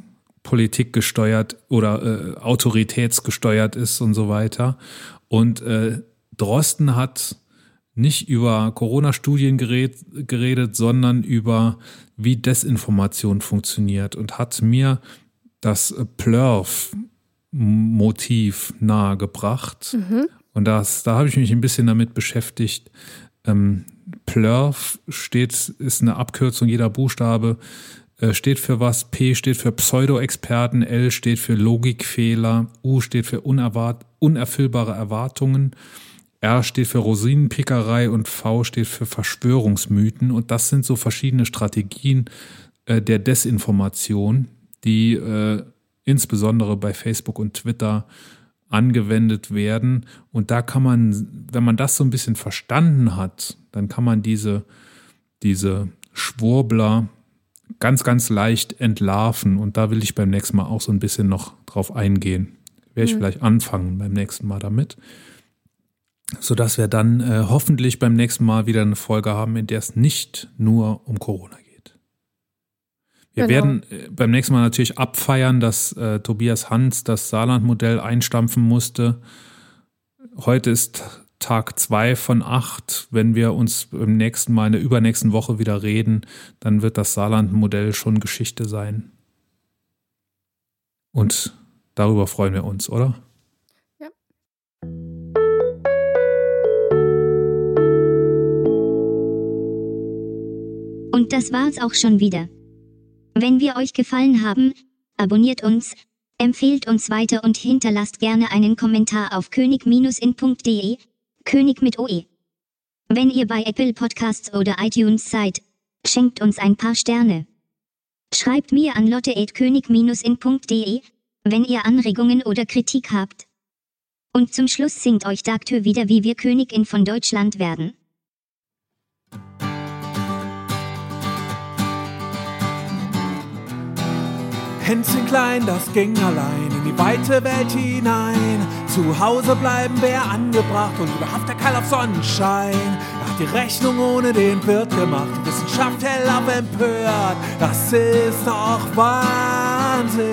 Politik gesteuert oder äh, autoritätsgesteuert ist und so weiter. Und äh, Drosten hat nicht über Corona-Studien geredet, sondern über wie Desinformation funktioniert und hat mir das Plurf-Motiv nahegebracht. Mhm. Und das, da habe ich mich ein bisschen damit beschäftigt. Ähm, Plurf steht, ist eine Abkürzung, jeder Buchstabe steht für was, P steht für Pseudo-Experten, L steht für Logikfehler, U steht für unerwart unerfüllbare Erwartungen, R steht für Rosinenpickerei und V steht für Verschwörungsmythen. Und das sind so verschiedene Strategien äh, der Desinformation, die äh, insbesondere bei Facebook und Twitter angewendet werden. Und da kann man, wenn man das so ein bisschen verstanden hat, dann kann man diese diese Schwurbler ganz, ganz leicht entlarven. Und da will ich beim nächsten Mal auch so ein bisschen noch drauf eingehen. Werde ich mhm. vielleicht anfangen beim nächsten Mal damit. Sodass wir dann äh, hoffentlich beim nächsten Mal wieder eine Folge haben, in der es nicht nur um Corona geht. Wir genau. werden äh, beim nächsten Mal natürlich abfeiern, dass äh, Tobias Hans das Saarland-Modell einstampfen musste. Heute ist Tag zwei von acht. Wenn wir uns im nächsten Mal, in der übernächsten Woche wieder reden, dann wird das Saarland-Modell schon Geschichte sein. Und darüber freuen wir uns, oder? Ja. Und das war's auch schon wieder. Wenn wir euch gefallen haben, abonniert uns, empfehlt uns weiter und hinterlasst gerne einen Kommentar auf könig-in.de König mit OE. Wenn ihr bei Apple Podcasts oder iTunes seid, schenkt uns ein paar Sterne. Schreibt mir an lotte.könig-in.de, wenn ihr Anregungen oder Kritik habt. Und zum Schluss singt euch Dagtür wieder, wie wir Königin von Deutschland werden. Hänschen klein, das ging allein in die weite Welt hinein. Zu Hause bleiben wäre angebracht und überhaupt der Keil auf Sonnenschein. Hat die Rechnung ohne den Wirt gemacht, die Wissenschaft hell auf empört. Das ist doch Wahnsinn.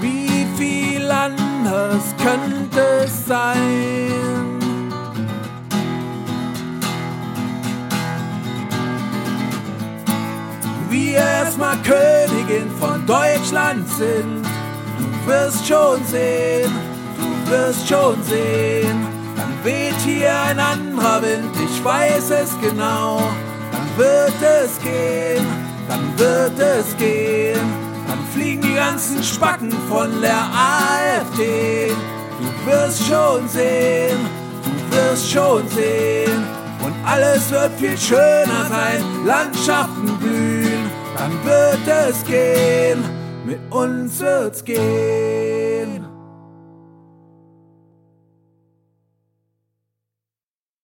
Wie viel anders könnte es sein? wir erstmal Königin von Deutschland sind. Du wirst schon sehen, du wirst schon sehen. Dann weht hier ein anderer Wind, ich weiß es genau. Dann wird es gehen, dann wird es gehen. Dann fliegen die ganzen Spacken von der AfD. Du wirst schon sehen, du wirst schon sehen. Und alles wird viel schöner sein, Landschaften blühen dann wird es gehen, mit uns wird's gehen.